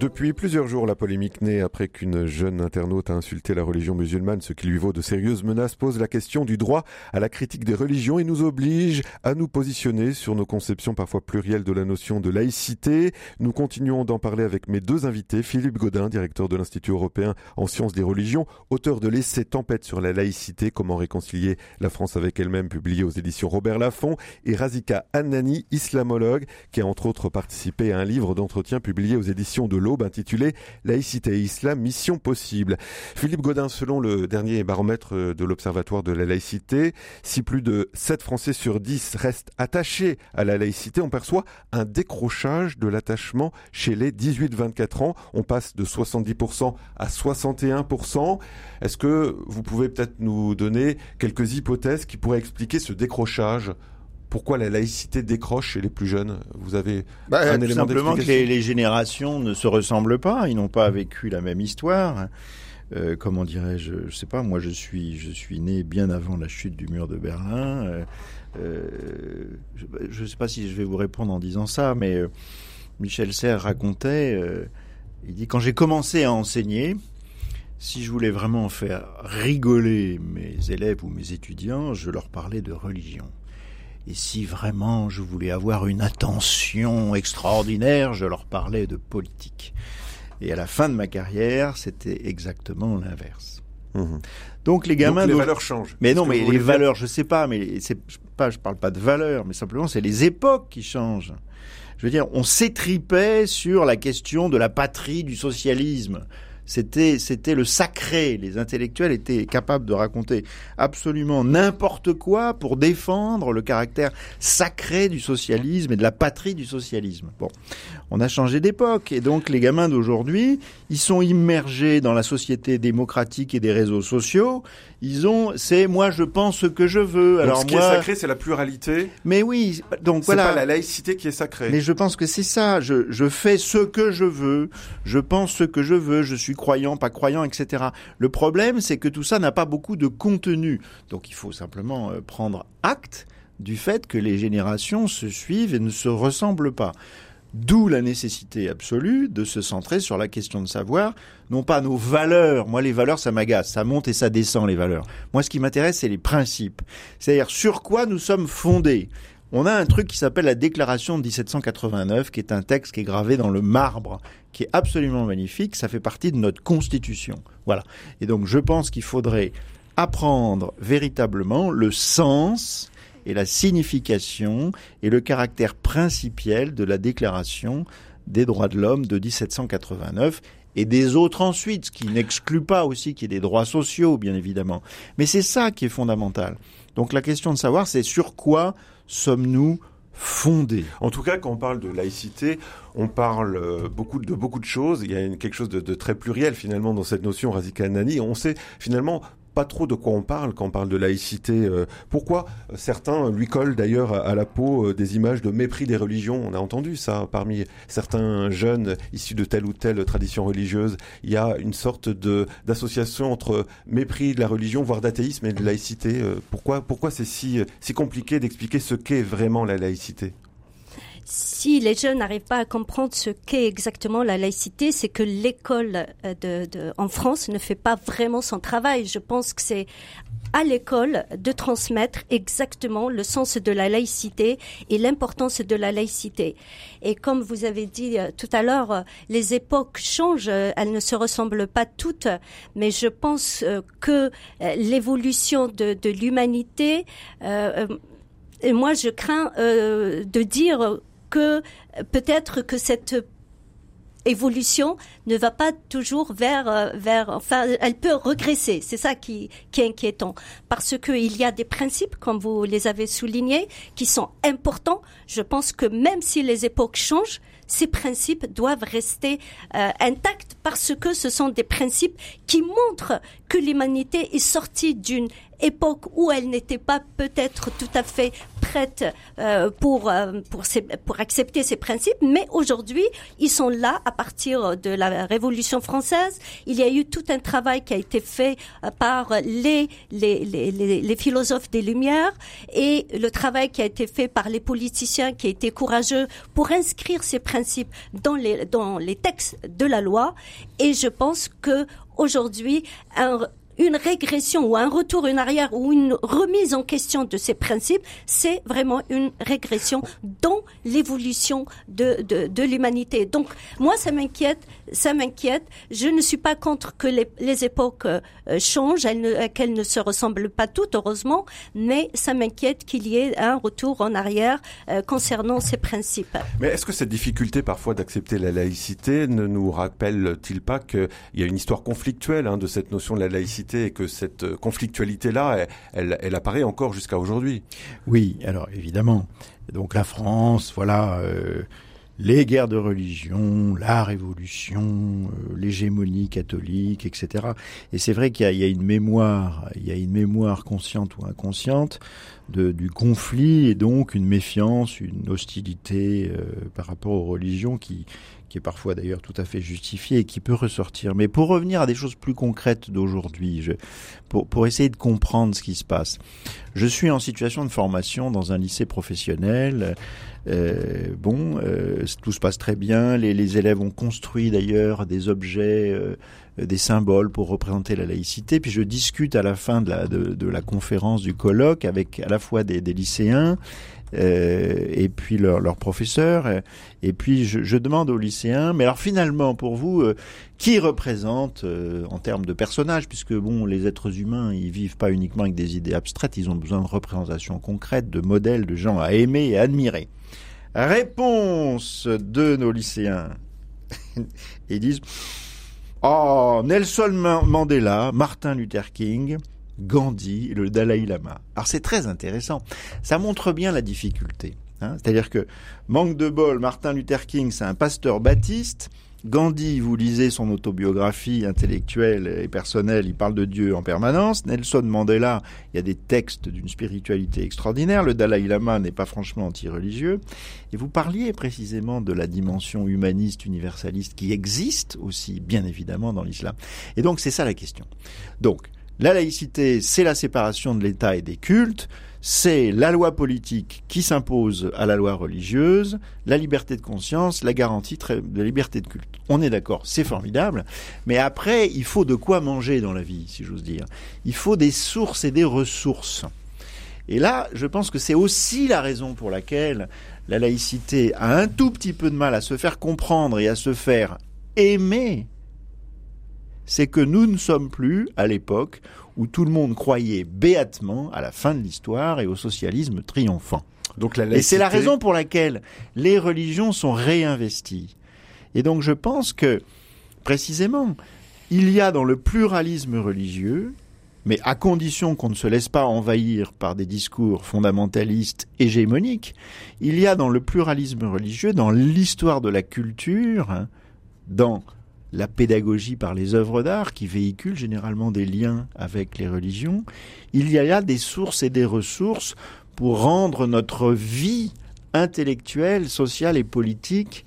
Depuis plusieurs jours, la polémique naît après qu'une jeune internaute a insulté la religion musulmane, ce qui lui vaut de sérieuses menaces, pose la question du droit à la critique des religions et nous oblige à nous positionner sur nos conceptions parfois plurielles de la notion de laïcité. Nous continuons d'en parler avec mes deux invités, Philippe Godin, directeur de l'Institut européen en sciences des religions, auteur de l'essai Tempête sur la laïcité, comment réconcilier la France avec elle-même, publié aux éditions Robert Laffont, et Razika Annani, islamologue, qui a entre autres participé à un livre d'entretien publié aux éditions de intitulé Laïcité et Islam, mission possible. Philippe Godin, selon le dernier baromètre de l'Observatoire de la laïcité, si plus de 7 Français sur 10 restent attachés à la laïcité, on perçoit un décrochage de l'attachement chez les 18-24 ans. On passe de 70% à 61%. Est-ce que vous pouvez peut-être nous donner quelques hypothèses qui pourraient expliquer ce décrochage? Pourquoi la laïcité décroche chez les plus jeunes? Vous avez bah, un élément simplement que les, générations ne se ressemblent pas, ils n'ont pas vécu la même histoire. Euh, comment dirais-je? Je sais pas. Moi, je suis, je suis né bien avant la chute du mur de Berlin. Euh, euh, je ne sais pas si je vais vous répondre en disant ça, mais Michel Serres racontait. il dit quand j'ai commencé à enseigner, si je voulais vraiment faire rigoler mes élèves ou mes étudiants, je leur parlais de religion. Et si vraiment je voulais avoir une attention extraordinaire, je leur parlais de politique. Et à la fin de ma carrière, c'était exactement l'inverse. Mhm. Donc les gamins, Donc les valeurs changent. Mais non, mais les valeurs, je sais pas, mais c'est pas, je parle pas de valeurs, mais simplement c'est les époques qui changent. Je veux dire, on s'étripait sur la question de la patrie du socialisme. C'était, c'était le sacré. Les intellectuels étaient capables de raconter absolument n'importe quoi pour défendre le caractère sacré du socialisme et de la patrie du socialisme. Bon, on a changé d'époque et donc les gamins d'aujourd'hui, ils sont immergés dans la société démocratique et des réseaux sociaux. Ils ont, c'est moi je pense ce que je veux. Donc Alors ce qui moi, est sacré, c'est la pluralité. Mais oui, donc C'est voilà. pas la laïcité qui est sacrée. Mais je pense que c'est ça. Je, je fais ce que je veux. Je pense ce que je veux. Je suis croyant, pas croyant, etc. Le problème, c'est que tout ça n'a pas beaucoup de contenu. Donc il faut simplement euh, prendre acte du fait que les générations se suivent et ne se ressemblent pas. D'où la nécessité absolue de se centrer sur la question de savoir, non pas nos valeurs. Moi, les valeurs, ça m'agace. Ça monte et ça descend, les valeurs. Moi, ce qui m'intéresse, c'est les principes. C'est-à-dire sur quoi nous sommes fondés. On a un truc qui s'appelle la Déclaration de 1789, qui est un texte qui est gravé dans le marbre, qui est absolument magnifique. Ça fait partie de notre Constitution. Voilà. Et donc, je pense qu'il faudrait apprendre véritablement le sens et la signification et le caractère principiel de la Déclaration des droits de l'homme de 1789 et des autres ensuite, ce qui n'exclut pas aussi qu'il y ait des droits sociaux, bien évidemment. Mais c'est ça qui est fondamental. Donc la question de savoir, c'est sur quoi sommes-nous fondés? En tout cas, quand on parle de laïcité, on parle euh, beaucoup de beaucoup de choses. Il y a quelque chose de, de très pluriel finalement dans cette notion, Razika Nani. On sait finalement pas trop de quoi on parle quand on parle de laïcité. Euh, pourquoi certains lui collent d'ailleurs à, la peau euh, des images de mépris des religions? On a entendu ça parmi certains jeunes issus de telle ou telle tradition religieuse. Il y a une sorte de d'association entre mépris de la religion, voire d'athéisme et de laïcité. Euh, Pourquoi pourquoi c'est si si compliqué d'expliquer ce qu'est vraiment la laïcité? Si les jeunes n'arrivent pas à comprendre ce qu'est exactement la laïcité, c'est que l'école euh, de, de, en France ne fait pas vraiment son travail. Je pense que c'est à l'école de transmettre exactement le sens de la laïcité et l'importance de la laïcité. Et comme vous avez dit euh, tout à l'heure, euh, les époques changent, elles ne se ressemblent pas toutes, mais je pense que l'évolution de, de l'humanité, euh, moi je crains euh, de dire que peut-être que cette évolution ne va pas toujours vers euh, vers enfin elle peut regresser c'est ça qui qui est inquiétant. Parce que il y a des principes comme vous les avez soulignés qui sont importants. Je pense que même si les époques changent ces principes doivent rester euh, intacts. Parce que ce sont des principes qui montrent que l'humanité est sortie d'une époque où elle n'était pas peut-être tout à fait prête euh, pour euh, pour pour accepter ces principes, mais aujourd'hui ils sont là à partir de la Révolution française. Il y a eu tout un travail qui a été fait euh, par les les, les les, les philosophes des Lumières et le travail qui a été fait par les politiciens qui a été courageux pour inscrire ces principes dans les dans les textes de la loi. Et je pense que aujourd'hui un, une régression ou un retour en arrière ou une remise en question de ces principes, c'est vraiment une régression dans l'évolution de, de, de l'humanité. Donc, moi, ça m'inquiète, ça m'inquiète. Je ne suis pas contre que les, les époques euh, changent, qu'elles ne se ressemblent pas toutes, heureusement, mais ça m'inquiète qu'il y ait un retour en arrière euh, concernant ces principes. Mais est-ce que cette difficulté parfois d'accepter la laïcité ne nous rappelle-t-il pas qu'il y a une histoire conflictuelle hein, de cette notion de la laïcité et que cette euh, conflictualité-là, elle, apparaît encore jusqu'à aujourd'hui. Oui, alors évidemment. Donc la France, voilà, euh, les guerres de religion, la révolution, euh, l'hégémonie catholique, etc. Et c'est vrai qu'il y, a une mémoire, il y a une mémoire consciente ou inconsciente du conflit et donc une méfiance, une hostilité par rapport aux religions qui qui est parfois d'ailleurs tout à fait justifié et qui peut ressortir. Mais pour revenir à des choses plus concrètes d'aujourd'hui, pour, pour essayer de comprendre ce qui se passe, je suis en situation de formation dans un lycée professionnel. Euh, bon, euh, tout se passe très bien. Les, élèves ont construit d'ailleurs des objets, euh, des symboles pour représenter la laïcité. Puis je discute à la fin de la, de la conférence du colloque avec à la fois des, des lycéens euh, et puis leurs leur professeurs. Et puis je, je, demande aux lycéens, mais alors finalement pour vous, euh, qui représente euh, en termes de personnages, puisque bon, les êtres humains, ils vivent pas uniquement avec des idées abstraites, ils ont besoin de représentations concrètes, de modèles, de gens à aimer et admirer. Réponse de nos lycéens. (laughs) ils disent Oh, Nelson Mandela, Martin Luther King, Gandhi et le Dalai Lama. Alors c'est très intéressant. Ça montre bien la difficulté. Hein. C'est-à-dire que, manque de bol, Martin Luther King, c'est un pasteur baptiste. Gandhi, vous lisez son autobiographie intellectuelle et personnelle, il parle de Dieu en permanence. Nelson Mandela, il y a des textes d'une spiritualité extraordinaire. Le Dalai Lama n'est pas franchement anti-religieux. Et vous parliez précisément de la dimension humaniste, universaliste qui existe aussi, bien évidemment, dans l'islam. Et donc, c'est ça la question. Donc, la laïcité, c'est la séparation de l'État et des cultes, c'est la loi politique qui s'impose à la loi religieuse, la liberté de conscience, la garantie de la liberté de culte. On est d'accord, c'est formidable, mais après, il faut de quoi manger dans la vie, si j'ose dire. Il faut des sources et des ressources. Et là, je pense que c'est aussi la raison pour laquelle la laïcité a un tout petit peu de mal à se faire comprendre et à se faire aimer c'est que nous ne sommes plus à l'époque où tout le monde croyait béatement à la fin de l'histoire et au socialisme triomphant. Donc la Et c'est la raison pour laquelle les religions sont réinvesties. Et donc je pense que, précisément, il y a dans le pluralisme religieux, mais à condition qu'on ne se laisse pas envahir par des discours fondamentalistes hégémoniques, il y a dans le pluralisme religieux, dans l'histoire de la culture, hein, dans la pédagogie par les œuvres d'art qui véhiculent généralement des liens avec les religions, il y a là des sources et des ressources pour rendre notre vie intellectuelle, sociale et politique,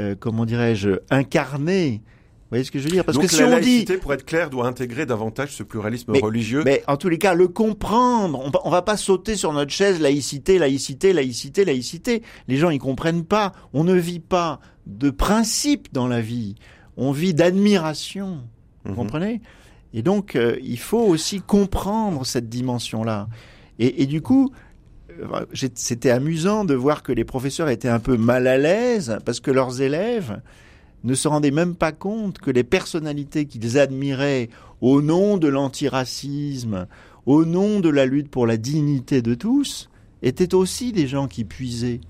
euh, comment dirais-je, incarnée. Vous voyez ce que je veux dire? Parce que si la on laïcité, dit, pour être clair, doit intégrer davantage ce pluralisme religieux. Mais en tous les cas, le comprendre. On, on va pas sauter sur notre chaise laïcité, laïcité, laïcité, laïcité. Les gens ils comprennent pas. On ne vit pas de principe dans la vie on vit d'admiration. Vous mhm. comprenez? Et donc, euh, il faut aussi comprendre cette dimension-là. Et, du coup, euh, c'était amusant de voir que les professeurs étaient un peu mal à l'aise parce que leurs élèves ne se rendaient même pas compte que les personnalités qu'ils admiraient au nom de l'antiracisme, au nom de la lutte pour la dignité de tous, étaient aussi des gens qui puisaient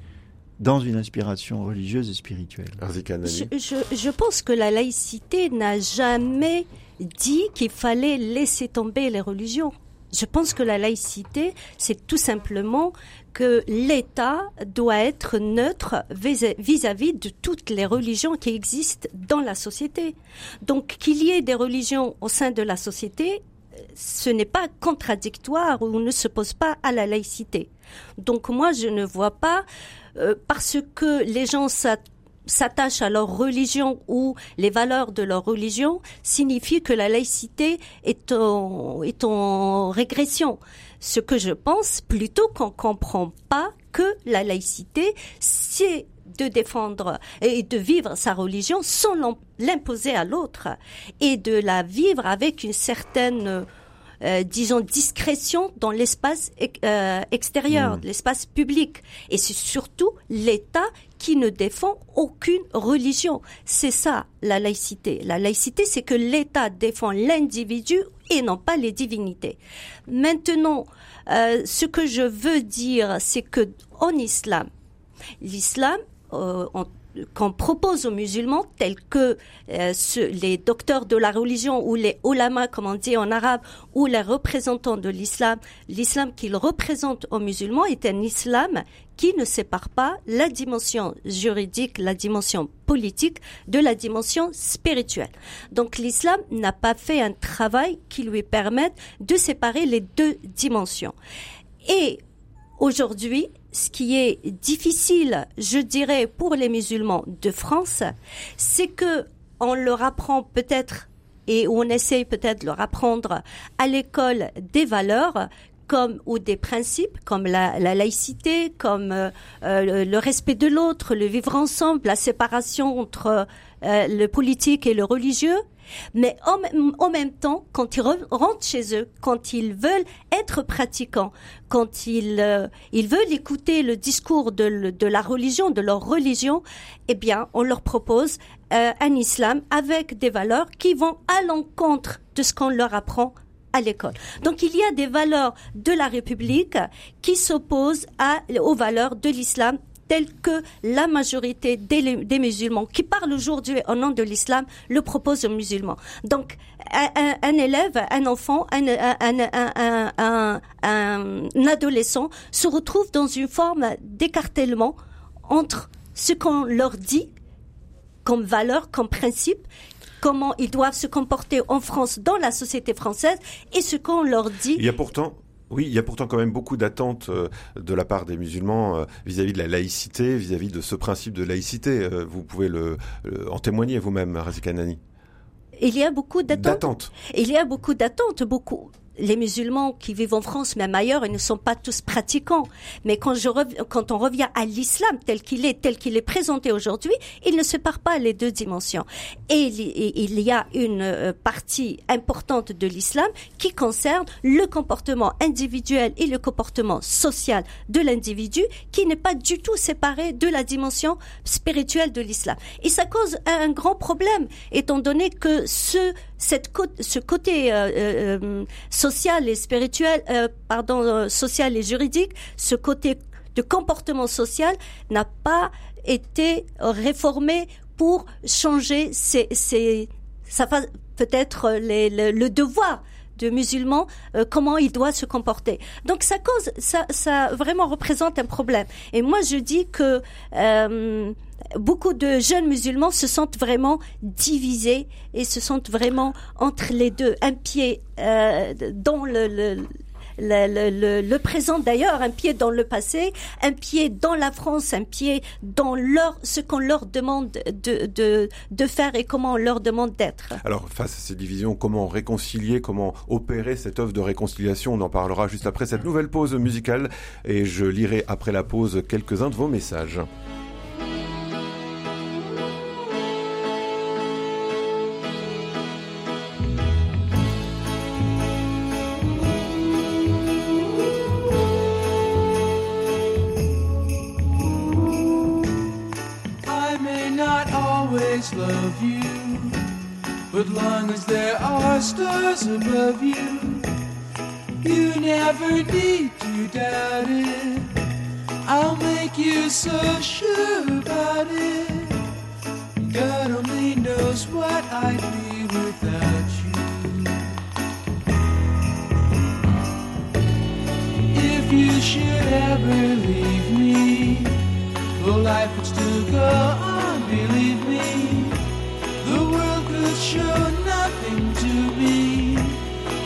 dans une inspiration religieuse et spirituelle. Je, je, pense que la laïcité n'a jamais dit qu'il fallait laisser tomber les religions. Je pense que la laïcité, c'est tout simplement que l'État doit être neutre vis-à-vis de toutes les religions qui existent dans la société. Donc qu'il y ait des religions au sein de la société, ce n'est pas contradictoire ou ne se pose pas à la laïcité. Donc moi, je ne vois pas, euh, parce que les gens s'attachent à leur religion ou les valeurs de leur religion, signifie que la laïcité est en, est en régression. Ce que je pense, plutôt qu'on comprend pas que la laïcité, c'est de défendre et de vivre sa religion sans l'imposer à l'autre et de la vivre avec une certaine euh, disons, discrétion dans l'espace euh, extérieur, mmh. l'espace public. Et c'est surtout l'État qui ne défend aucune religion. C'est ça, la laïcité. La laïcité, c'est que l'État défend l'individu et non pas les divinités. Maintenant, euh, ce que je veux dire, c'est que en islam, l'islam, euh, qu'on propose aux musulmans, tels que euh, les docteurs de la religion ou les ulama, comme on dit en arabe, ou les représentants de l'islam, l'islam qu'ils représentent aux musulmans est un islam qui ne sépare pas la dimension juridique, la dimension politique de la dimension spirituelle. Donc l'islam n'a pas fait un travail qui lui permette de séparer les deux dimensions. Et aujourd'hui, ce qui est difficile, je dirais, pour les musulmans de France, c'est que on leur apprend peut-être et on essaye peut-être de leur apprendre à l'école des valeurs comme ou des principes comme la, laïcité, comme euh, euh, le respect de l'autre, le vivre ensemble, la séparation entre euh, le politique et le religieux. Mais en, même temps, quand ils rentrent chez eux, quand ils veulent être pratiquants, quand ils, ils veulent écouter le discours de, de, la religion, de leur religion, eh bien, on leur propose un islam avec des valeurs qui vont à l'encontre de ce qu'on leur apprend à l'école. Donc il y a des valeurs de la République qui s'opposent aux valeurs de l'islam telles que la majorité des, musulmans qui parlent aujourd'hui au nom de l'islam le proposent aux musulmans. Donc un, élève, un enfant, un, un, un adolescent se retrouve dans une forme d'écartèlement entre ce qu'on leur dit comme valeur, comme principe, comment ils doivent se comporter en France, dans la société française, et ce qu'on leur dit. Il y a pourtant oui, il y a pourtant quand même beaucoup d'attentes euh, de la part des musulmans euh, vis-à-vis de la laïcité, vis-à-vis de ce principe de laïcité. Euh, vous pouvez le, en témoigner vous-même, Razikanani. Il y a beaucoup d'attentes. Il y a beaucoup d'attentes, beaucoup les musulmans qui vivent en France, même ailleurs, ils ne sont pas tous pratiquants. Mais quand, je quand on revient à l'islam tel qu'il est, tel qu'il est présenté aujourd'hui, il ne sépare pas les deux dimensions. Et il y a une euh, partie importante de l'islam qui concerne le comportement individuel et le comportement social de l'individu qui n'est pas du tout séparé de la dimension spirituelle de l'islam. Et ça cause un grand problème, étant donné que ce cette ce côté euh, euh, euh, social et spirituel, pardon, social et juridique, ce côté de comportement social n'a pas été réformé pour changer ces, ces ça peut-être le, devoir de musulman, comment il doit se comporter. Donc ça cause, ça, ça vraiment représente un problème. Et moi je dis que beaucoup de jeunes musulmans se sentent vraiment divisés et se sentent vraiment entre les deux, un pied euh, dans le, le présent d'ailleurs, un pied dans le passé, un pied dans la France, un pied dans leur, ce qu'on leur demande de, de, de faire et comment on leur demande d'être. Alors, face à ces divisions, comment réconcilier, comment opérer cette œuvre de réconciliation? On en parlera juste après cette nouvelle pause musicale et je lirai après la pause quelques-uns de vos messages. Above you, you never need to doubt it. I'll make you so sure about it. God only knows what I'd be without you. If you should ever leave me, well, life would still go on,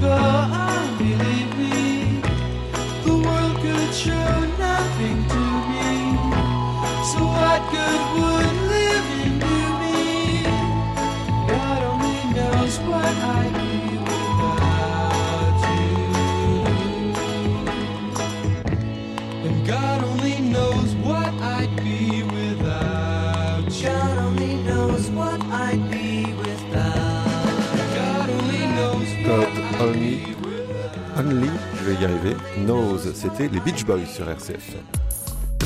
歌。Y arriver, Knows, c'était les Beach Boys sur RCF.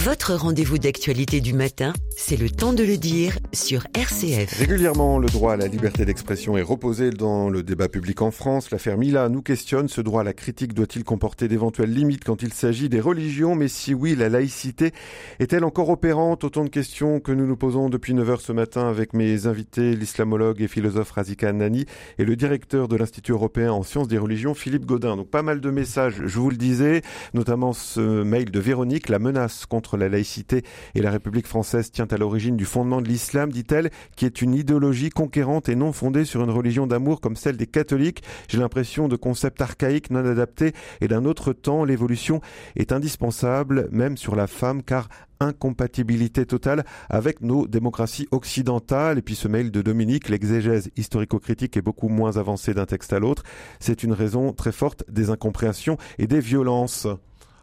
Votre rendez-vous d'actualité du matin, c'est le temps de le dire sur RCF. Régulièrement, le droit à la liberté d'expression est reposé dans le débat public en France. L'affaire Mila nous questionne. Ce droit à la critique doit-il comporter d'éventuelles limites quand il s'agit des religions? Mais si oui, la laïcité est-elle encore opérante? Autant de questions que nous nous posons depuis 9h ce matin avec mes invités, l'islamologue et philosophe Razika Anani et le directeur de l'Institut européen en sciences des religions, Philippe Godin. Donc pas mal de messages, je vous le disais, notamment ce mail de Véronique. La menace contre la laïcité et la République française tient à l'origine du fondement de l'islam, dit-elle, qui est une idéologie conquérante et non fondée sur une religion d'amour comme celle des catholiques. J'ai l'impression de concepts archaïques, non adaptés et d'un autre temps. L'évolution est indispensable, même sur la femme, car incompatibilité totale avec nos démocraties occidentales. Et puis ce mail de Dominique, l'exégèse historico-critique est beaucoup moins avancée d'un texte à l'autre. C'est une raison très forte des incompréhensions et des violences.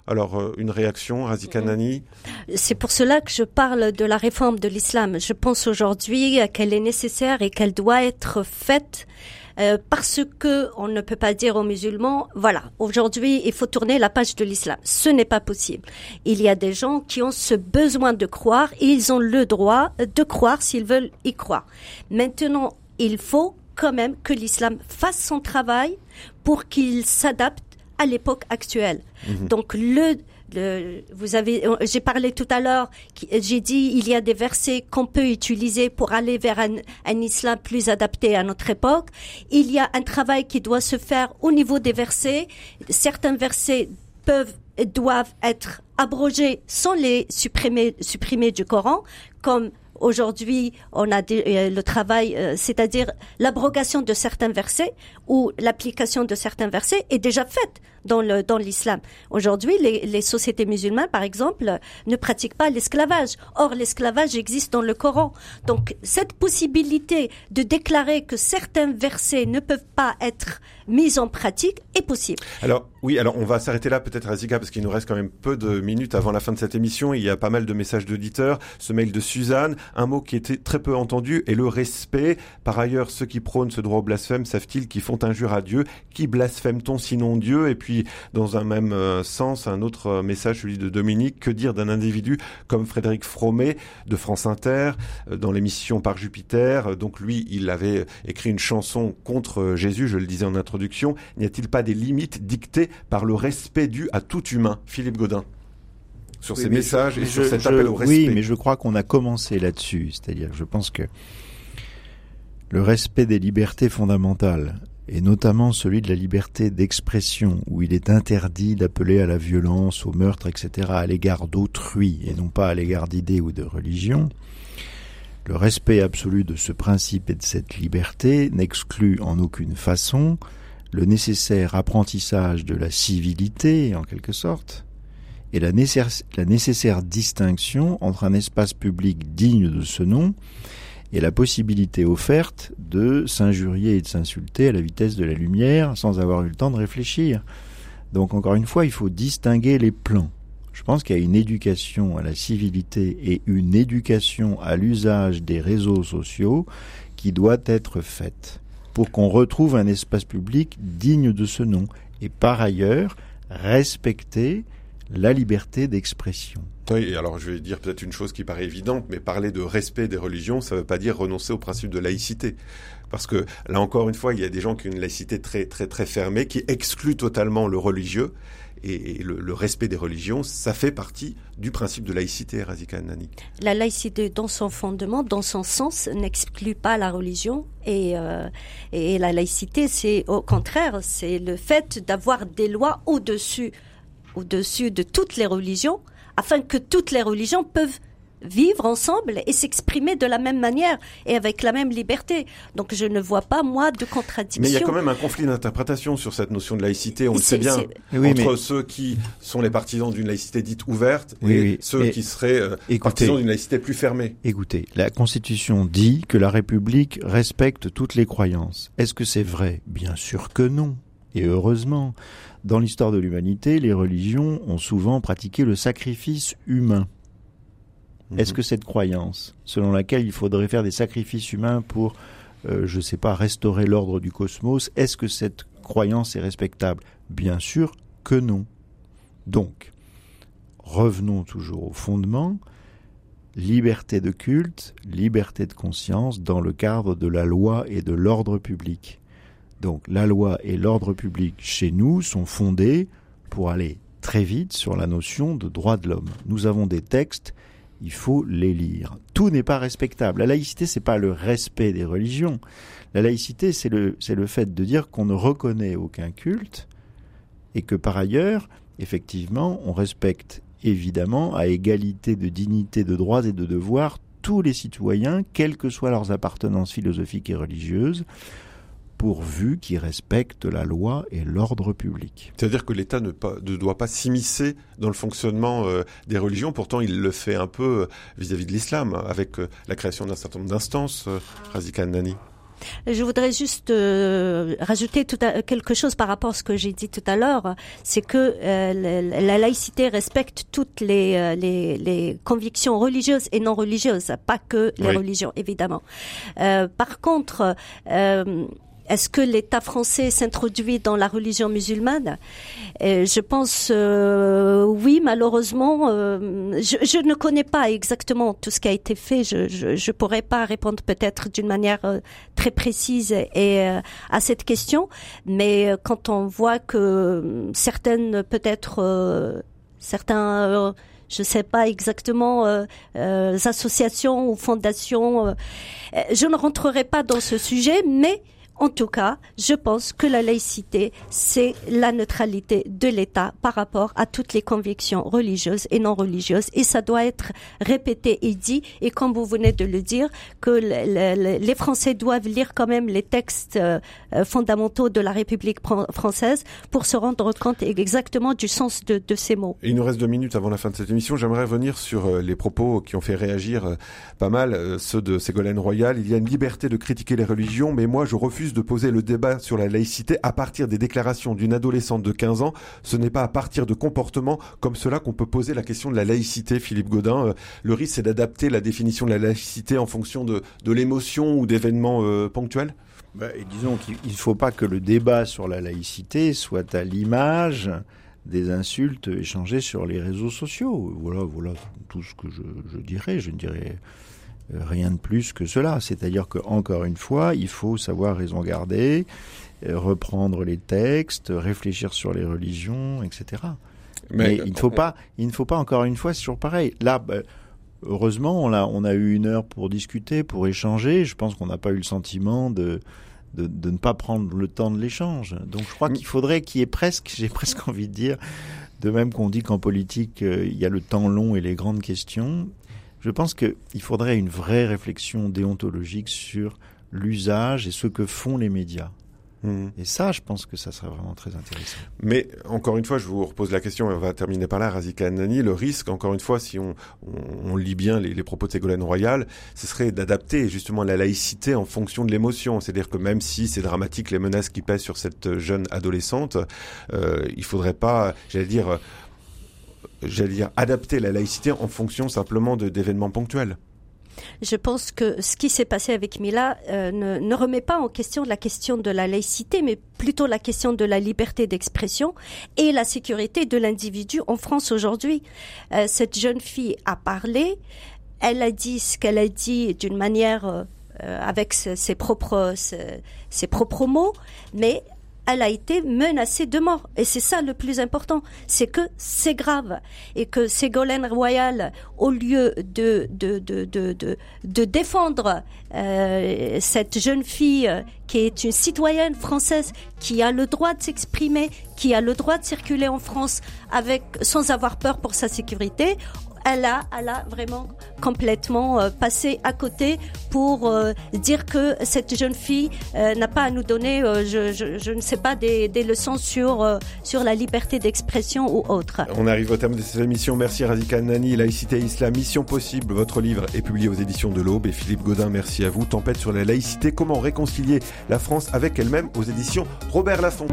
Alors, euh, une réaction, Razika Nani C'est pour cela que je parle de la réforme de l'islam. Je pense aujourd'hui qu'elle est nécessaire et qu'elle doit être faite euh, parce que on ne peut pas dire aux musulmans, voilà, aujourd'hui il faut tourner la page de l'islam. Ce n'est pas possible. Il y a des gens qui ont ce besoin de croire et ils ont le droit de croire s'ils veulent y croire. Maintenant, il faut quand même que l'islam fasse son travail pour qu'il s'adapte à l'époque actuelle. Donc le, le- vous avez, j'ai parlé tout à l'heure, j'ai dit il y a des versets qu'on peut utiliser pour aller vers un, un islam plus adapté à notre époque. Il y a un travail qui doit se faire au niveau des versets. Certains versets peuvent et doivent être abrogés sans les supprimer, supprimer du Coran, comme Aujourd'hui, on a des- euh, le travail, euh, c'est-à-dire l'abrogation de certains versets ou l'application de certains versets est déjà faite dans le dans l'islam. Aujourd'hui, les, les sociétés musulmanes, par exemple, ne pratiquent pas l'esclavage. Or, l'esclavage existe dans le Coran. Donc, cette possibilité de déclarer que certains versets ne peuvent pas être mis en pratique est possible. Alors oui, alors on va s'arrêter là peut-être Razika parce qu'il nous reste quand même peu de minutes avant la fin de cette émission. Il y a pas mal de messages d'auditeurs. Ce mail de Suzanne, un mot qui était très peu entendu est le respect. Par ailleurs, ceux qui prônent ce droit au blasphème savent-ils qu'ils font injure à Dieu? Qui blasphème-t-on sinon Dieu? Et puis dans un même euh, sens, un autre euh, message, celui de Dominique, que dire d'un individu comme Frédéric Fromet de France Inter euh, dans l'émission Par Jupiter? Donc lui, il avait écrit une chanson contre Jésus, je le disais en introduction. N'y a-t-il pas des limites dictées par le respect dû à tout humain? Philippe Godin sur Oui, ces messages je- et sur je- cet je- appel au respect. Oui, mais je crois qu'on a commencé là-dessus. C'est-à-dire, je pense que le respect des libertés fondamentales, et notamment celui de la liberté d'expression, où il est interdit d'appeler à la violence, au meurtre, etc., à l'égard d'autrui, et non pas à l'égard d'idées ou de religion, le respect absolu de ce principe et de cette liberté n'exclut en aucune façon le nécessaire apprentissage de la civilité, en quelque sorte, et la, nécess- la nécessaire distinction entre un espace public digne de ce nom et la possibilité offerte de s'injurier et de s'insulter à la vitesse de la lumière sans avoir eu le temps de réfléchir. Donc encore une fois, il faut distinguer les plans. Je pense qu'il y a une éducation à la civilité et une éducation à l'usage des réseaux sociaux qui doit être faite. pour qu'on retrouve un espace public digne de ce nom. Et par ailleurs, respecter la liberté d'expression. Oui, alors je vais dire peut-être une chose qui paraît évidente, mais parler de respect des religions, ça ne veut pas dire renoncer au principe de laïcité. Parce que là encore une fois, il y a des gens qui ont une laïcité très très très fermée, qui exclut totalement le religieux. Et, le, le, respect des religions, ça fait partie du principe de laïcité, Razika Nani. La laïcité, dans son fondement, dans son sens, n'exclut pas la religion. Et, euh, et la laïcité, c'est au contraire, c'est le fait d'avoir des lois au-dessus, au-dessus de toutes les religions, afin que toutes les religions peuvent vivre ensemble et s'exprimer de la même manière et avec la même liberté. Donc je ne vois pas, moi, de contradiction. Mais il y a quand même un conflit d'interprétation sur cette notion de laïcité, on le sait bien, oui, entre ceux qui sont les partisans d'une laïcité dite ouverte oui, et ceux qui seraient euh, écoutez, partisans d'une laïcité plus fermée. Écoutez, la Constitution dit que la République respecte toutes les croyances. Est-ce que c'est vrai? Bien sûr que non. Et heureusement, dans l'histoire de l'humanité, les religions ont souvent pratiqué le sacrifice humain. Est-ce que cette croyance, selon laquelle il faudrait faire des sacrifices humains pour, euh, je ne sais pas, restaurer l'ordre du cosmos, est-ce que cette croyance est respectable? Bien sûr que non. Donc, revenons toujours au fondement, liberté de culte, liberté de conscience dans le cadre de la loi et de l'ordre public. Donc la loi et l'ordre public chez nous sont fondés pour aller très vite sur la notion de droit de l'homme. Nous avons des textes il faut les lire. Tout n'est pas respectable. La laïcité, c'est pas le respect des religions. La laïcité, c'est le, c'est le fait de dire qu'on ne reconnaît aucun culte et que par ailleurs, effectivement, on respecte évidemment à égalité de dignité, de droits et de devoirs tous les citoyens, quelles que soient leurs appartenances philosophiques et religieuses, pourvu qu'ils respectent la loi et l'ordre public. C'est-à-dire que l'État ne, ne, doit pas s'immiscer dans le fonctionnement euh, des religions, pourtant il le fait un peu euh, vis-à-vis de l'islam, avec euh, la création d'un certain nombre d'instances, Razika Nani. Je voudrais juste euh, rajouter tout à, quelque chose par rapport à ce que j'ai dit tout à l'heure, c'est que euh, la, la, laïcité respecte toutes les, euh, les, les, convictions religieuses et non religieuses, pas que les oui. religions, évidemment. par contre, est-ce que l'État français s'introduit dans la religion musulmane? Euh, Je pense euh, oui, malheureusement. Euh, je, ne connais pas exactement tout ce qui a été fait. Je ne pourrais pas répondre peut-être d'une manière euh, très précise euh, à cette question. Mais quand on voit que certaines peut-être certains je ne sais pas exactement, euh, euh, associations ou fondations. Euh, je ne rentrerai pas dans ce sujet, mais en tout cas, je pense que la laïcité, c'est la neutralité de l'État par rapport à toutes les convictions religieuses et non religieuses. Et ça doit être répété et dit. Et comme vous venez de le dire, que les Français doivent lire quand même les textes euh, fondamentaux de la République française pour se rendre compte exactement du sens de, ces mots. il nous reste deux minutes avant la fin de cette émission. J'aimerais revenir sur euh, les propos qui ont fait réagir euh, pas mal, ceux de Ségolène Royal. Il y a une liberté de critiquer les religions, mais moi je refuse de poser le débat sur la laïcité à partir des déclarations d'une adolescente de 15 ans. Ce n'est pas à partir de comportements comme cela qu'on peut poser la question de la laïcité, Philippe Godin. Euh, le risque, c'est d'adapter la définition de la laïcité en fonction de, l'émotion ou d'événements euh, ponctuels bah, Disons qu'il ne faut pas que le débat sur la laïcité soit à l'image des insultes échangées sur les réseaux sociaux. Voilà, voilà tout ce que je, je dirais. Je ne dirais rien de plus que cela. C'est-à-dire que encore une fois, il faut savoir raison garder, euh, reprendre les textes, réfléchir sur les religions, etc. Mais, Mais il ne faut pas, il ne faut pas encore une fois, c'est toujours pareil. Là, bah, heureusement, on a, on a eu une heure pour discuter, pour échanger. Je pense qu'on n'a pas eu le sentiment de, de, de, ne pas prendre le temps de l'échange. Donc je crois qu'il faudrait qu'il y ait presque, j'ai (laughs) presque envie de dire, de même qu'on dit qu'en politique, euh, il y a le temps long et les grandes questions, je pense qu'il faudrait une vraie réflexion déontologique sur l'usage et ce que font les médias. Mmh. Et ça, je pense que ça serait vraiment très intéressant. Mais encore une fois, je vous repose la question, et on va terminer par là, Razika Anani. Le risque, encore une fois, si on, on, on lit bien les, les, propos de Ségolène Royal, ce serait d'adapter justement la laïcité en fonction de l'émotion. C'est-à-dire que même si c'est dramatique les menaces qui pèsent sur cette jeune adolescente, euh, il faudrait pas, j'allais dire, j'allais dire, adapter la laïcité en fonction simplement d'événements ponctuels. Je pense que ce qui s'est passé avec Mila euh, ne, remet pas en question la question de la laïcité, mais plutôt la question de la liberté d'expression et la sécurité de l'individu en France aujourd'hui. Euh, cette jeune fille a parlé, elle a dit ce qu'elle a dit d'une manière euh, avec ses propres ses propres mots, mais elle a été menacée de mort. Et c'est ça le plus important, c'est que c'est grave et que Ségolène Royal, au lieu de de de de de, défendre euh, cette jeune fille qui est une citoyenne française qui a le droit de s'exprimer, qui a le droit de circuler en France avec sans avoir peur pour sa sécurité, elle a, vraiment complètement euh, passé à côté pour euh, dire que cette jeune fille euh, n'a pas à nous donner, je, ne sais pas, des, leçons sur, sur la liberté d'expression ou autre. On arrive au terme de cette émission. Merci Razika Nani, Laïcité et Islam, Mission Possible. Votre livre est publié aux éditions de l'Aube. Et Philippe Godin, merci à vous. Tempête sur la laïcité, comment réconcilier la France avec elle-même aux éditions Robert Laffont.